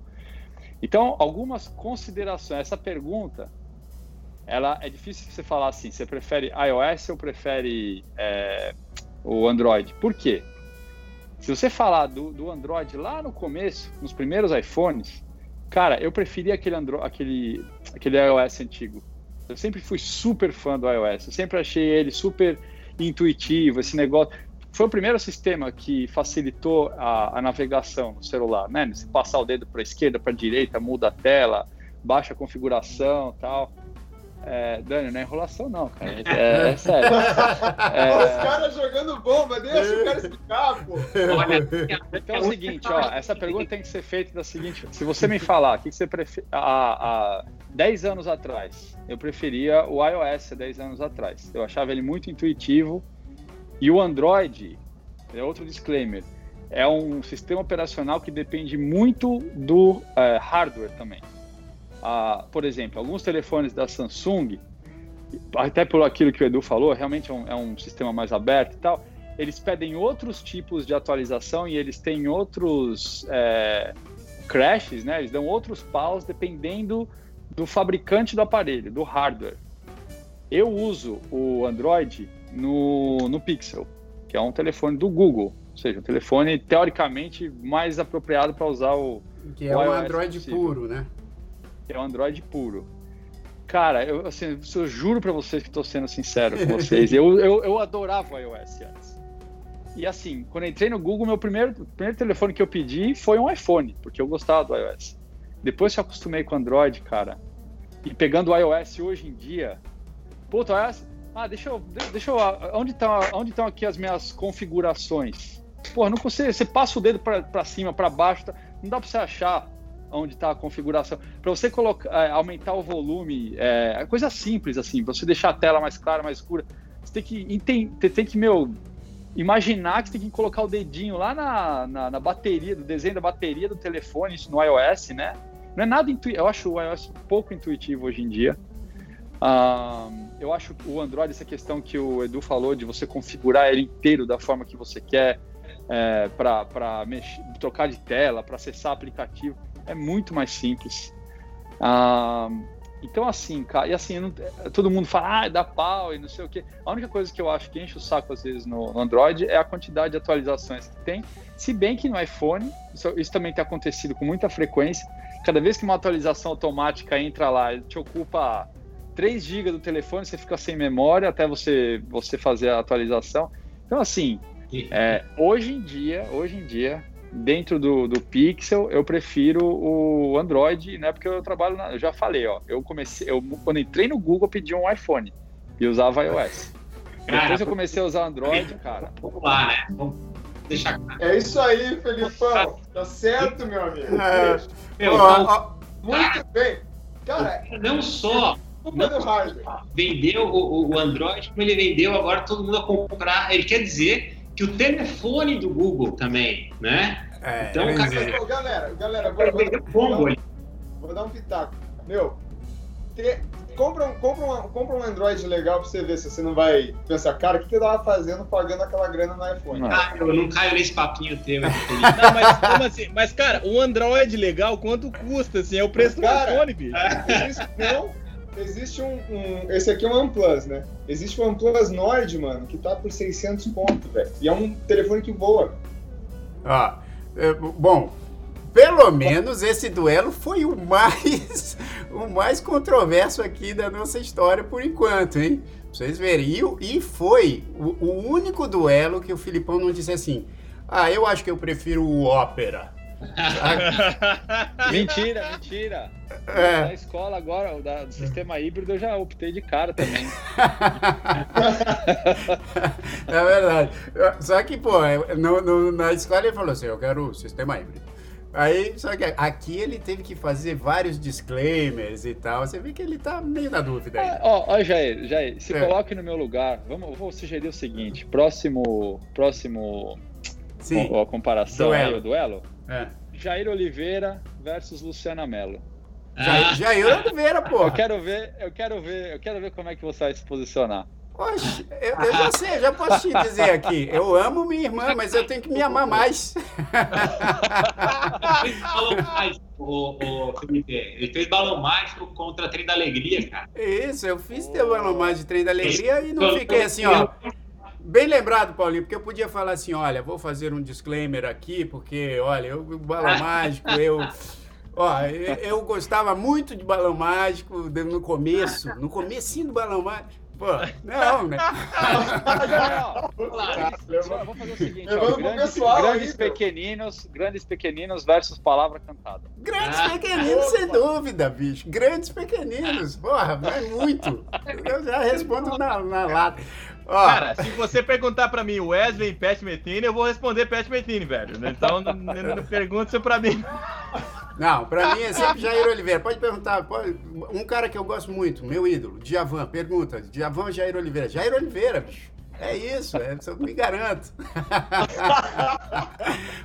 Então, algumas considerações. Essa pergunta ela é difícil você falar assim, você prefere iOS ou prefere é, o Android? Por quê? Se você falar do, do Android lá no começo, nos primeiros iPhones, cara, eu preferia aquele, Andro aquele, aquele iOS antigo. Eu sempre fui super fã do iOS, eu sempre achei ele super intuitivo, esse negócio. Foi o primeiro sistema que facilitou a, a navegação no celular, né? Você passar o dedo para a esquerda, para a direita, muda a tela, baixa a configuração tal. É, Dani, não é enrolação, não, cara. [laughs] É, é sério. É... Os caras jogando bomba, deixa o cara explicar, pô. Olha, então é o seguinte, ó, essa pergunta tem que ser feita da seguinte: se você me falar, o que você prefere. Há, há 10 anos atrás, eu preferia o iOS há 10 anos atrás. Eu achava ele muito intuitivo. E o Android, é outro disclaimer, é um sistema operacional que depende muito do é, hardware também por exemplo, alguns telefones da Samsung, até por aquilo que o Edu falou, realmente é um, é um sistema mais aberto e tal, eles pedem outros tipos de atualização e eles têm outros é, crashes, né? Eles dão outros paus dependendo do fabricante do aparelho, do hardware. Eu uso o Android no, no Pixel, que é um telefone do Google, ou seja, um telefone teoricamente mais apropriado para usar o. Que é o, o Android possível. puro, né? Que é o Android puro. Cara, eu, assim, eu juro para vocês que estou sendo sincero com vocês. eu, eu, eu adorava o iOS antes. E assim, quando entrei no Google, meu primeiro, primeiro telefone que eu pedi foi um iPhone, porque eu gostava do iOS. Depois que eu acostumei com o Android, cara, e pegando o iOS hoje em dia, puta, iOS, ah, deixa eu, deixa eu, onde estão onde estão aqui as minhas configurações? Porra, não consigo, você passa o dedo para cima, para baixo, tá, não dá para você achar onde está a configuração. Para você colocar, é, aumentar o volume, é, é coisa simples assim, você deixar a tela mais clara, mais escura, você tem que entender, tem que, meu, imaginar que você tem que colocar o dedinho lá na, na, na, bateria, do desenho da bateria do telefone, isso no iOS, né? Não é nada intuitivo, eu acho o iOS pouco intuitivo hoje em dia. Eu acho o Android, essa questão que o Edu falou de você configurar ele inteiro da forma que você quer, é, para trocar de tela, para acessar aplicativo, é muito mais simples. Uh, então, assim, cara, e assim, não, todo mundo fala, ah, dá pau e não sei o quê. A única coisa que eu acho que enche o saco às vezes no, no Android é a quantidade de atualizações que tem. Se bem que no iPhone, isso, isso também tem acontecido com muita frequência. Cada vez que uma atualização automática entra lá, te ocupa 3 GB do telefone, você fica sem memória até você, você fazer a atualização. Então, assim, é, hoje em dia, hoje em dia, dentro do, do Pixel, eu prefiro o Android, né? Porque eu trabalho, na, eu já falei, ó, eu comecei, eu quando entrei no Google, pedi um iPhone e usava iOS. Cara, Depois eu comecei a usar Android, cara. Vamos lá, né? Vamos deixar É isso aí, Felipão. Tá certo, meu amigo. É. Meu, ó, muito bem. Cara, não só não, vendeu o, o Android, como ele vendeu agora todo mundo a comprar. Ele quer dizer que o telefone do Google também, né? É, então, cara, galera, galera, vou, vou, vou, vou, dar um pitaco. Meu, te, compra, um, compra, um, compra um Android legal pra você ver se você não vai pensar, cara, o que, que eu tava fazendo pagando aquela grana no iPhone? Ah, eu não caio nesse papinho teu. [laughs] não, mas como assim? Mas, cara, um Android legal, quanto custa? Assim, é o preço cara, do iPhone, bicho. Não, existe um, um, Esse aqui é um OnePlus, né? Existe um OnePlus Nord, mano, que tá por 600 pontos, velho. E é um telefone que voa. Ah, é, bom, pelo menos esse duelo foi o mais [laughs] o mais controverso aqui da nossa história por enquanto, hein? Pra vocês verem. E, e foi o, o, único duelo que o Filipão não disse assim: ah, eu acho que eu prefiro o Ópera. [laughs] mentira, mentira. É. Na escola agora, da, do sistema híbrido, eu já optei de cara também. [laughs] é verdade. Só que, pô, no, no, na escola ele falou assim: eu quero o sistema híbrido. Aí, só que aqui ele teve que fazer vários disclaimers e tal. Você vê que ele tá meio na dúvida aí. Ó, ó, Jair, Jair, se é. coloque no meu lugar. Vamos, vou sugerir o seguinte: próximo. Próximo. Sim. A comparação duelo. aí, o duelo. É. Jair Oliveira versus Luciana Mello. Ah. Jair, Oliveira, pô. Eu quero ver, eu quero ver, eu quero ver como é que você vai se posicionar. Oxe, eu, eu já sei, já posso te dizer aqui. Eu amo minha irmã, mas eu tenho que me amar mais. [laughs] o, o Felipe, ele fez balão mágico contra Trem da Alegria, cara. Isso, eu fiz teu balão mágico de Trem da Alegria e não fiquei assim, ó. Bem lembrado, Paulinho, porque eu podia falar assim, olha, vou fazer um disclaimer aqui, porque, olha, eu, o balão [laughs] mágico, eu... Ó, eu, eu gostava muito de balão mágico no começo, no comecinho do balão mágico. Pô, não, né? vou fazer o seguinte, ó, grandes, grandes pequeninos, grandes pequeninos versus palavra cantada. Grandes ah, pequeninos, opa. sem dúvida, bicho. Grandes pequeninos, porra, é muito. Eu já respondo na, na lata. Ó. Cara, se você perguntar pra mim Wesley e Pat Metini, eu vou responder Pat Metini, velho. Então [laughs] não, não pergunta isso pra mim. Não, pra mim é sempre Jair Oliveira. Pode perguntar, pode, um cara que eu gosto muito, meu ídolo, Djavan, pergunta, Djavan Jair Oliveira? Jair Oliveira, bicho. É isso, é, eu me garanto. [laughs]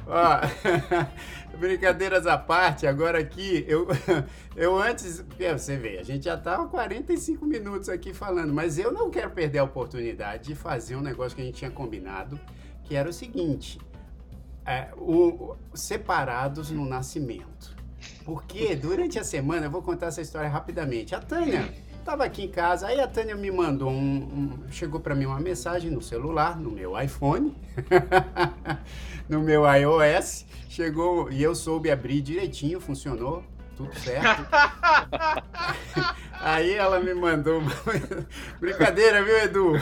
Ó, [laughs] Brincadeiras à parte, agora aqui, eu, [laughs] eu antes, você vê, a gente já estava 45 minutos aqui falando, mas eu não quero perder a oportunidade de fazer um negócio que a gente tinha combinado, que era o seguinte, é, o, separados no nascimento. Porque durante a semana, eu vou contar essa história rapidamente. A Tânia estava aqui em casa, aí a Tânia me mandou um. um chegou para mim uma mensagem no celular, no meu iPhone, [laughs] no meu iOS. Chegou e eu soube abrir direitinho, funcionou, tudo certo. [laughs] Aí ela me mandou uma... [laughs] Brincadeira, viu, Edu?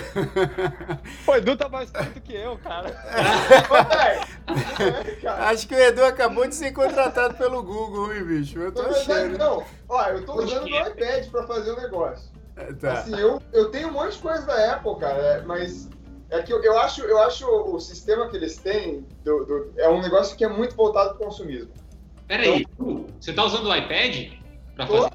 [laughs] O Edu tá mais perto que eu, cara. Acho que o Edu acabou de ser contratado pelo Google, hein, bicho? Eu tô achando. Não, ó, eu tô usando meu iPad pra fazer o negócio. É, tá. Assim, eu, eu tenho um monte de coisa da Apple, cara, é, mas é que eu, eu, acho, eu acho o sistema que eles têm do, do, é um negócio que é muito voltado pro consumismo. Peraí, então, você tá usando o iPad pra fazer?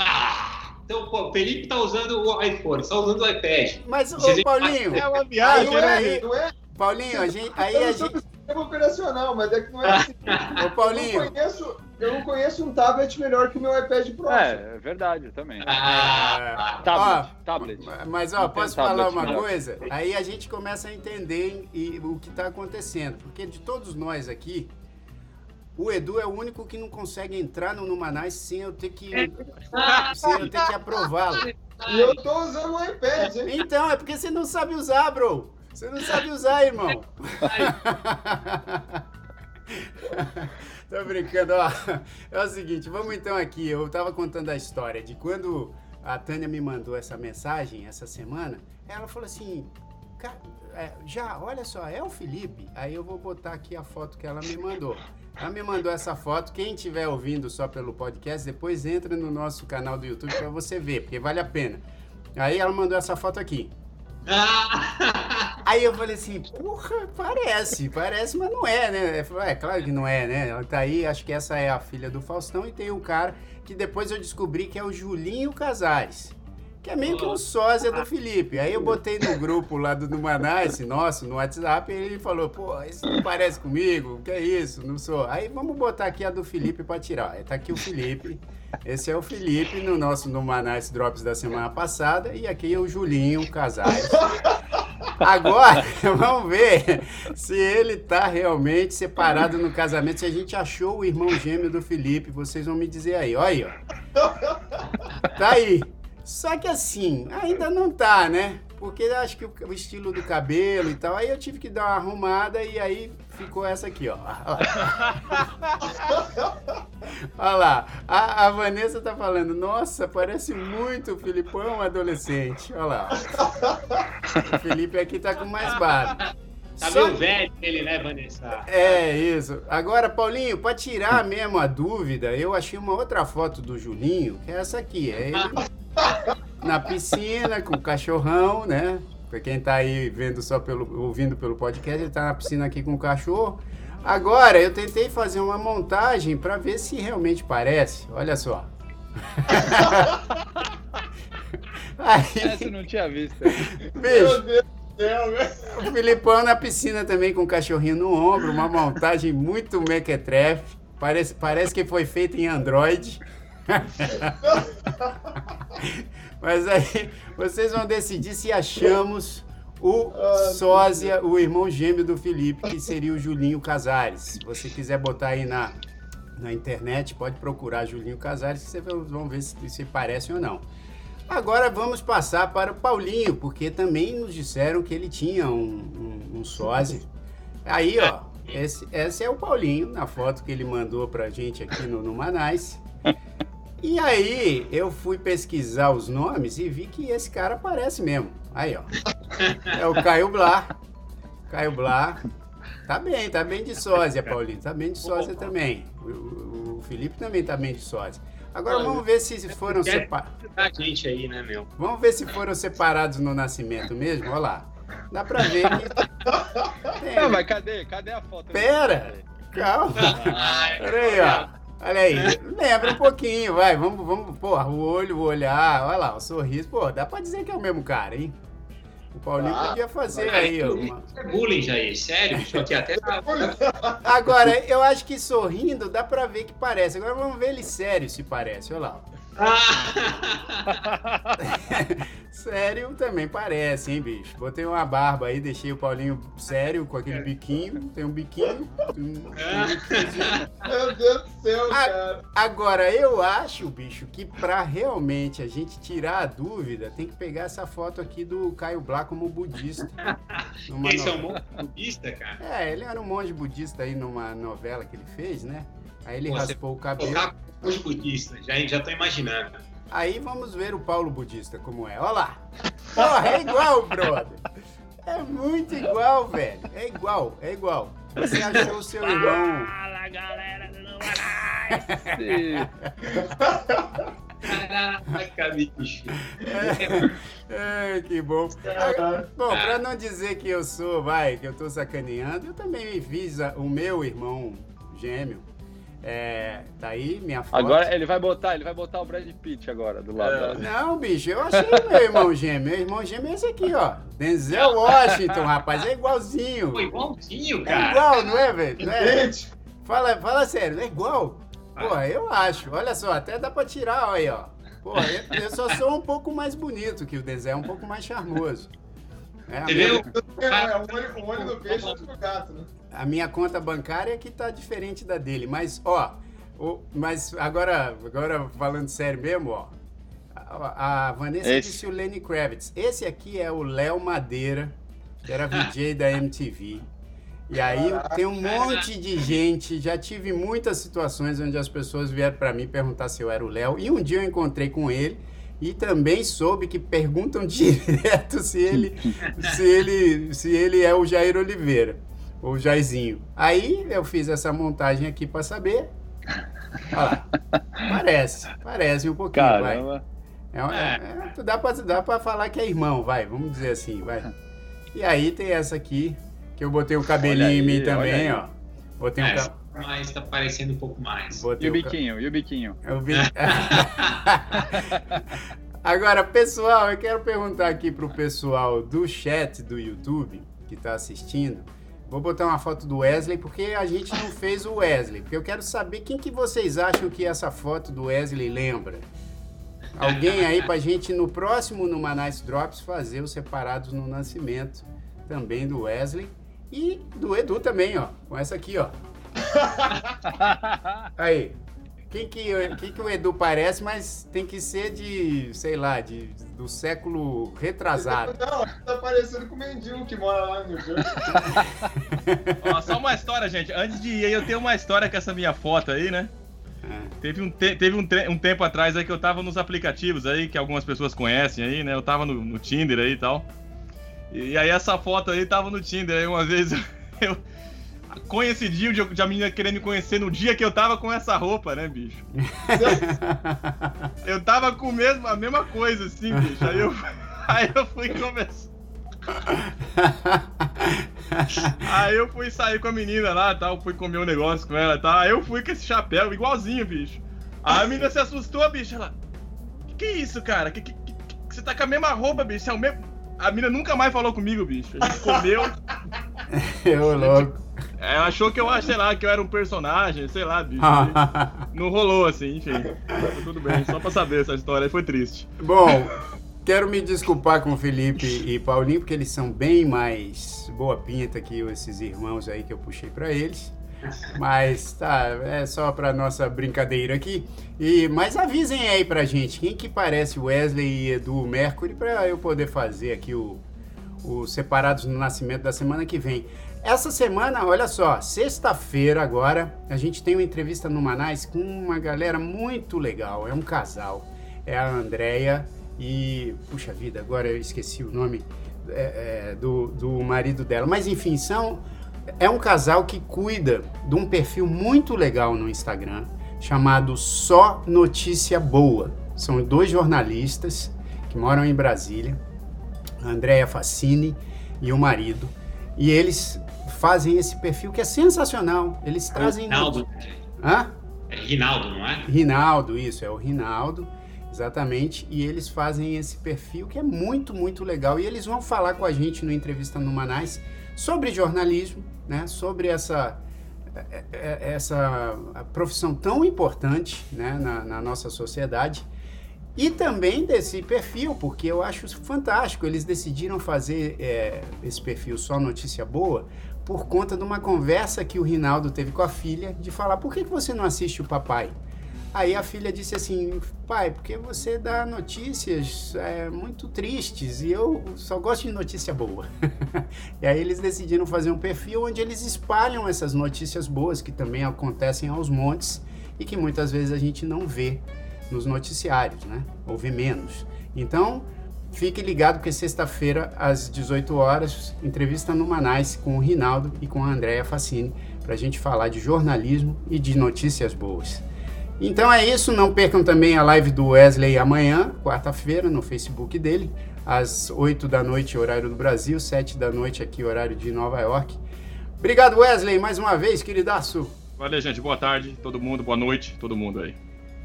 Ah! Então, pô, o Felipe tá usando o iPhone, tá usando o iPad. Mas, ô, Paulinho, é uma viagem, aí, né? aí, não é? Paulinho, a gente, aí a gente... É operacional, mas é que não é [laughs] assim. Ô, Paulinho... Eu não, conheço, eu não conheço um tablet melhor que o meu iPad Pro. É, é verdade, também. Ah, tablet, ó, tablet. Mas, ó, Não posso falar uma melhor. coisa? Aí a gente começa a entender e, o que tá acontecendo. Porque de todos nós aqui, o Edu é o único que não consegue entrar no Numanais sem eu ter que, sem eu ter que aprová-lo. E eu tô usando o iPad, hein? Então, é porque você não sabe usar, bro. Você não sabe usar, irmão. [laughs] Tô brincando, ó. É o seguinte, vamos então aqui. Eu tava contando a história de quando a Tânia me mandou essa mensagem essa semana. Ela falou assim: "Ca- é, já, olha só, é o Felipe. Aí eu vou botar aqui a foto que ela me mandou. Ela me mandou essa foto. Quem estiver ouvindo só pelo podcast, depois entra no nosso canal do YouTube para você ver, porque vale a pena. Aí ela mandou essa foto aqui. Ah! Aí eu falei assim, porra, parece, parece, mas não é, né? Falou, é, claro que não é, né? Ela tá aí, acho que essa é a filha do Faustão, e tem um cara que depois eu descobri que é o Julinho Casares, que é meio que um sósia do Felipe. Aí eu botei no grupo lá do Numanais, nosso, no WhatsApp, e ele falou, pô, isso não parece comigo, que é isso, não sou. Aí vamos botar aqui a do Felipe pra tirar. Tá aqui o Felipe, esse é o Felipe no nosso Numanais Drops da semana passada, e aqui é o Julinho Casares. Agora, [laughs] vamos ver se ele tá realmente separado no casamento, se a gente achou o irmão gêmeo do Felipe, vocês vão me dizer aí, olha aí, ó. Tá aí. Só que assim, ainda não tá, né? Porque acho que o, o estilo do cabelo e tal, aí eu tive que dar uma arrumada e aí ficou essa aqui, ó. [laughs] Olha lá, a, a Vanessa tá falando, nossa, parece muito o Filipão adolescente. Olha lá. O Felipe aqui tá com mais barba. Tá Só- meio velho ele, né, Vanessa? É, isso. Agora, Paulinho, para tirar mesmo a dúvida, eu achei uma outra foto do Julinho, que é essa aqui. É ele [laughs] na piscina com o cachorrão, né? Pra quem tá aí vendo só pelo, ouvindo pelo podcast, ele tá na piscina aqui com o cachorro. Agora, eu tentei fazer uma montagem para ver se realmente parece. Olha só. [laughs] [laughs] Essa eu Aí, não tinha visto. bicho, Meu Deus céu. [laughs] O Filipão na piscina também com o cachorrinho no ombro, uma montagem muito mequetrefe. Parece, parece que foi feita em Android. [laughs] Mas aí vocês vão decidir se achamos o sósia, o irmão gêmeo do Felipe, que seria o Julinho Casares. Se você quiser botar aí na, na internet, pode procurar Julinho Casares, que vocês vão ver se, se parece ou não. Agora vamos passar para o Paulinho, porque também nos disseram que ele tinha um, um, um sósia. Aí, ó, esse, esse é o Paulinho, na foto que ele mandou pra gente aqui no, no Manais. E aí, eu fui pesquisar os nomes e vi que esse cara aparece mesmo. Aí, ó. É o Caio Blá. Caio Blá. Tá bem, tá bem de sósia, Paulinho. Tá bem de sósia também. O, o- o Felipe também tá bem de sósia. Agora vamos ver se foram separados. Gente aí, né, meu? Vamos ver se foram separados no nascimento mesmo. Olha lá. Dá pra ver que. Tem- Não, mas cadê? Cadê a foto? Pera! Calma. Pera aí, ó. Olha aí. Lembra um pouquinho, vai. Vamos, vamos. Porra, o olho, o olhar. Olha lá, o sorriso. Pô, dá pra dizer que é o mesmo cara, hein? O Paulinho Ah, podia fazer Cara, aí, uma- é bullying, Jair. Sério, bicho. Aqui até. Agora, eu acho que sorrindo dá pra ver que parece. Agora vamos ver ele sério se parece. Olha lá. Ah! [laughs] Sério também parece, hein, bicho? Botei uma barba aí, deixei o Paulinho sério com aquele biquinho. Tem um biquinho. um- [laughs] Meu Deus do céu, Ah, cara. Agora, eu acho, bicho, que pra realmente a gente tirar a dúvida, tem que pegar essa foto aqui do Caio Blá como budista. [laughs] Esse é um monte budista, cara. É, ele era um monge budista aí numa novela que ele fez, né? Aí ele Você raspou o cabelo. Colocar monge budista. Já, já tô imaginando. Aí vamos ver o Paulo Budista como é. Olha lá. Porra, é igual, brother. É muito igual, velho. É igual, é igual. Você achou o seu irmão. Fala, galera do. Caraca, bicho. É, que bom. Bom, pra não dizer que eu sou, vai, que eu tô sacaneando, eu também fiz a- o meu irmão gêmeo. É, tá aí minha foto. Agora ele vai botar, ele vai botar o Brad Pitt agora do lado. da- Não, bicho, eu achei meu irmão gêmeo. Meu irmão gêmeo é esse aqui, ó. Denzel Washington, rapaz, é igualzinho. Pô, igualzinho, É cara. igual, não é, velho? Não é? Gente, Fala, fala sério, é igual. Pô, eu acho. Olha só, até dá pra tirar, olha aí, ó. Pô, eu, eu só sou um pouco mais bonito que o Denzel, um pouco mais charmoso. É, viu? é, o olho, o olho do peixe é outro do gato, né? A minha conta bancária é que tá diferente da dele. Mas, ó, o- mas agora, agora falando sério mesmo, ó. A, a Vanessa Esse. disse o Lenny Kravitz. Esse aqui é o Léo Madeira, que era VJ [laughs] da MTV. E aí tem um monte de gente, já tive muitas situações onde as pessoas vieram para mim perguntar se eu era o Léo. E um dia eu encontrei com ele e também soube que perguntam [laughs] direto se ele, se ele, se ele é o Jair Oliveira, o Jairzinho. Aí eu fiz essa montagem aqui para saber. Olha lá. Parece, parece um pouquinho, vai. Caramba. É, uma- é, é, dá, pra, dá pra falar que é irmão, vai, vamos dizer assim, vai. E aí tem essa aqui, que eu botei o cabelinho Olha em mim aí, também, ó. Botei um É, mas tá parecendo um pouco mais. E botei o o ca- biquinho, e o biquinho. eu vi- [laughs] Agora, pessoal, eu quero perguntar aqui pro pessoal do chat do YouTube que tá assistindo. Vou botar uma foto do Wesley, porque a gente não fez o Wesley. Porque eu quero saber quem que vocês acham que essa foto do Wesley lembra. Alguém aí pra gente, no próximo no Manais Drops, fazer os separados no nascimento também do Wesley. E do Edu também, ó. Com essa aqui, ó. [laughs] Aí. Quem que, quem que o Edu parece, mas tem que ser de, sei lá, de, do século retrasado. Não, tá parecendo com o mendigo que mora lá no New Jersey. [laughs] Ó, só uma história, gente. Antes de ir, eu tenho uma história com essa minha foto aí, né? É. Teve, um, te- teve um, tre- um tempo atrás aí que eu tava nos aplicativos aí, que algumas pessoas conhecem aí, né? Eu tava no, no Tinder aí e tal. E aí essa foto aí tava no Tinder. Aí uma vez [laughs] eu coincidiu de, de a menina querendo me conhecer no dia que eu tava com essa roupa, né, bicho? [laughs] Eu tava com mesmo, a mesma coisa, assim, bicho. Aí eu, [laughs] aí eu fui conversar. Aí eu fui sair com a menina lá tal, fui comer um negócio com ela e tal. Aí eu fui com esse chapéu, igualzinho, bicho. Aí a [laughs] menina se assustou, bicho. Ela. Que que é isso, cara? Que, que, que- que- você tá com a mesma roupa, bicho? É o mesmo. A menina nunca mais falou comigo, bicho. A gente comeu. Eu louco. É, achou que eu, sei lá, que eu era um personagem, sei lá, bicho. [laughs] Não rolou assim, enfim. Tudo bem, só pra saber essa história foi triste. Bom, quero me desculpar com o Felipe e Paulinho, porque eles são bem mais boa pinta que esses irmãos aí que eu puxei pra eles. Mas tá, é só pra nossa brincadeira aqui. E, mas avisem aí pra gente, quem que parece Wesley e Edu Mercury pra eu poder fazer aqui o, o Separados no Nascimento da semana que vem. Essa semana, olha só, sexta-feira agora, a gente tem uma entrevista no Manais com uma galera muito legal. É um casal. É a Andrea e. Puxa vida, agora eu esqueci o nome é, é, do, do marido dela. Mas enfim, são. É um casal que cuida de um perfil muito legal no Instagram chamado Só Notícia Boa. São dois jornalistas que moram em Brasília, a Andrea Facini e o marido. E eles fazem esse perfil que é sensacional. Eles trazem. Rinaldo. Hã? É Rinaldo, não é? Rinaldo, isso, é o Rinaldo. Exatamente, e eles fazem esse perfil que é muito, muito legal. E eles vão falar com a gente no Entrevista no Manais sobre jornalismo, né? sobre essa, é, é, essa profissão tão importante né? na, na nossa sociedade. E também desse perfil, porque eu acho fantástico. Eles decidiram fazer é, esse perfil só notícia boa por conta de uma conversa que o Rinaldo teve com a filha de falar: por que, você não assiste o papai? Aí a filha disse assim: pai, porque você dá notícias é, muito tristes e eu só gosto de notícia boa. [laughs] e aí eles decidiram fazer um perfil onde eles espalham essas notícias boas que também acontecem aos montes e que muitas vezes a gente não vê nos noticiários, né? Ouve menos. Então, fique ligado que sexta-feira, às 18 horas, entrevista no Manais com o Rinaldo e com a Andrea Facini, para a gente falar de jornalismo e de notícias boas. Então é isso, não percam também a live do Wesley amanhã, quarta-feira, no Facebook dele, às 8 da noite, horário do Brasil, 7 da noite aqui, horário de Nova York. Obrigado, Wesley, mais uma vez, queridaço. Valeu, gente. Boa tarde, todo mundo. Boa noite, todo mundo aí.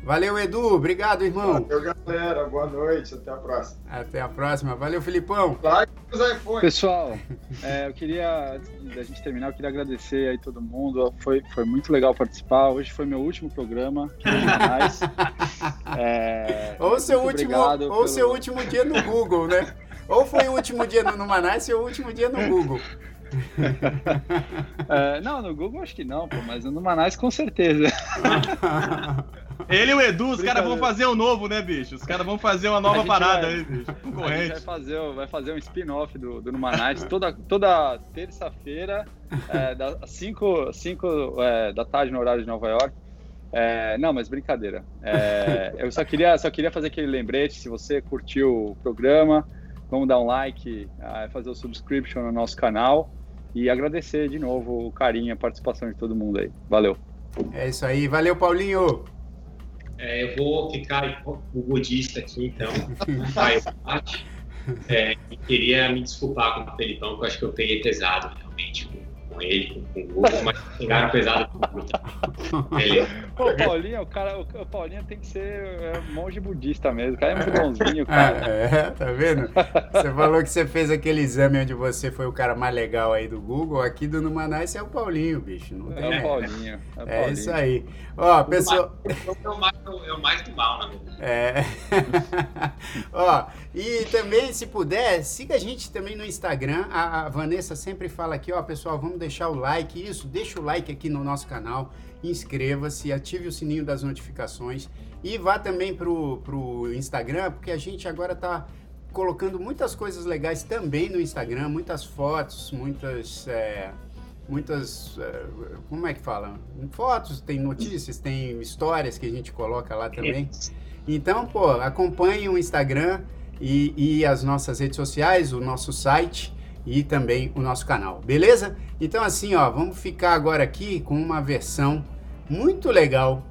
Valeu, Edu. Obrigado, irmão. Valeu, galera. Boa noite. Até a próxima. Até a próxima. Valeu, Filipão. Pessoal, é, eu queria, antes da gente terminar, eu queria agradecer aí todo mundo. Foi, foi muito legal participar. Hoje foi meu último programa. [laughs] É, ou seu último, ou pelo... seu último dia no Google, né? Ou foi o último dia no Numanais, seu último dia no Google. é, não, no Google acho que não, pô, mas no Manais com certeza. [laughs] Ele e o Edu, os caras vão fazer um novo, né, bicho? Os caras vão fazer uma nova parada vai, aí, bicho. Concorrente. [laughs] A gente vai fazer, vai fazer um spin-off do, do Numanais toda, toda terça-feira, é, das 5 é, da tarde no horário de Nova York. É, não, mas brincadeira. É, eu só queria, só queria fazer aquele lembrete, se você curtiu o programa, vamos dar um like, é, fazer o subscription no nosso canal e agradecer de novo o carinho, a participação de todo mundo aí. Valeu. É isso aí. Valeu, Paulinho. É, eu vou ficar o budista aqui, então. [laughs] é, queria me desculpar com o Felipão, que eu acho que eu peguei pesado, realmente com ele, com, o Google, mas pegaram pesado. [laughs] Pô, Paulinho, o cara, o Paulinho tem que ser é, monge budista mesmo, o cara é muito bonzinho, cara. É, tá vendo? Você falou que você fez aquele exame onde você foi o cara mais legal aí do Google, aqui do Numanais é o Paulinho, bicho. Não tem... É o Paulinho. É, o é isso aí. Ó, pessoal... É o mais, é o mais do mal, né? É. [laughs] Ó, e também, se puder, siga a gente também no Instagram. A, a Vanessa sempre fala aqui, ó, pessoal, vamos deixar o like. Isso, deixa o like aqui no nosso canal. Inscreva-se, ative o sininho das notificações. E vá também pro, pro Instagram, porque a gente agora tá colocando muitas coisas legais também no Instagram, muitas fotos, muitas. É, muitas. É, como é que fala? Fotos, tem notícias, tem histórias que a gente coloca lá também. Então, pô, acompanhe o Instagram e, e as nossas redes sociais, o nosso site e também o nosso canal, beleza? Então assim, ó, vamos ficar agora aqui com uma versão muito legal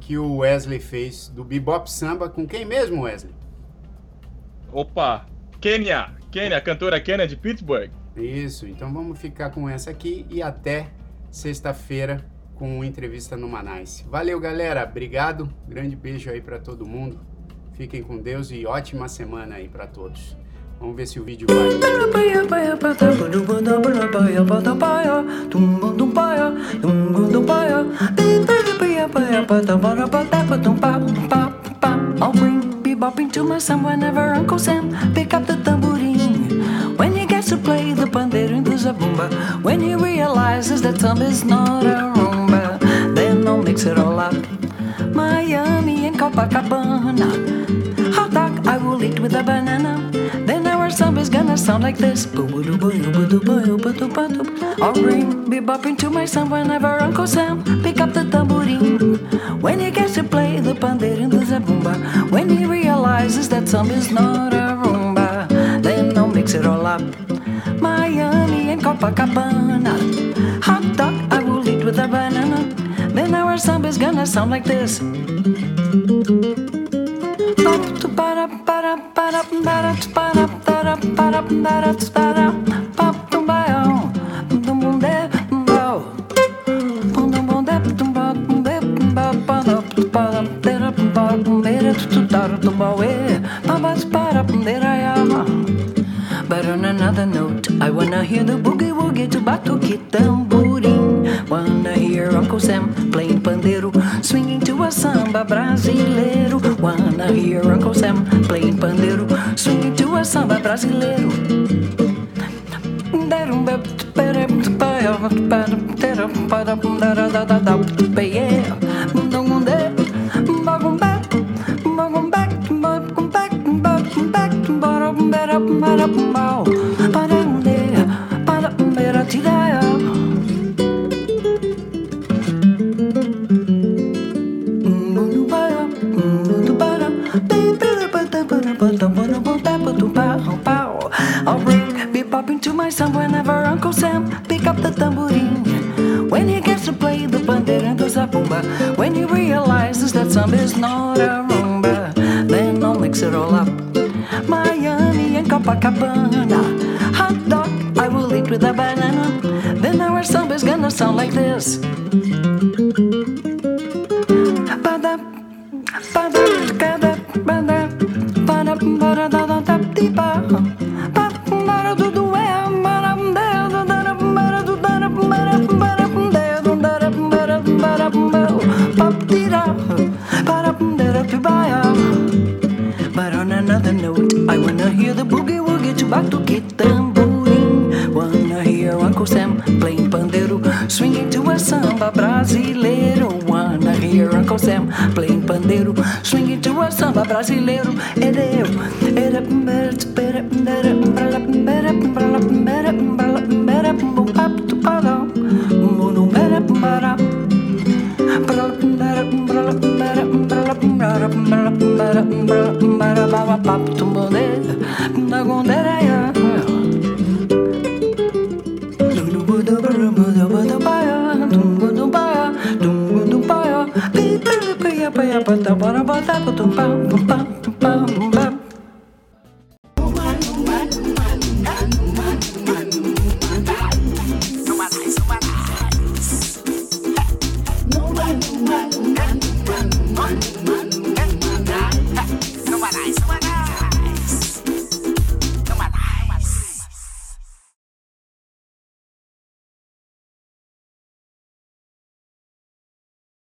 que o Wesley fez do Bebop Samba com quem mesmo, Wesley? Opa, Kenya, Kenya, cantora Kenya de Pittsburgh. Isso, então vamos ficar com essa aqui e até sexta-feira com entrevista no Manais. Valeu, galera. Obrigado. Grande beijo aí para todo mundo. Fiquem com Deus e ótima semana aí para todos. Vamos ver se o vídeo vai. I'll bring bebopping to my son whenever Uncle Sam pick up the tambourine. When he gets to play the pandeiro and the zabumba, when he realizes that samba is not a rumba, then I'll mix it all up. Miami and Copacabana, samba's gonna sound like this. I'll bring bebopping to my son whenever Uncle Sam pick up the tambourine. When he gets to play the pandeiro and the zabumba, when he realizes that samba's not a rumba, then I'll mix it all up. Miami and Copacabana, hot dog I will eat with a banana. Then our samba's gonna sound like this. But on another note, I wanna hear the boogie woogie to batuque tamborim. Wanna hear Uncle Sam playing brasileiro, swinging to a samba brasileiro. Wanna hear Uncle Sam playing pandeiro, swinging to a samba brasileiro. Yeah. to son and they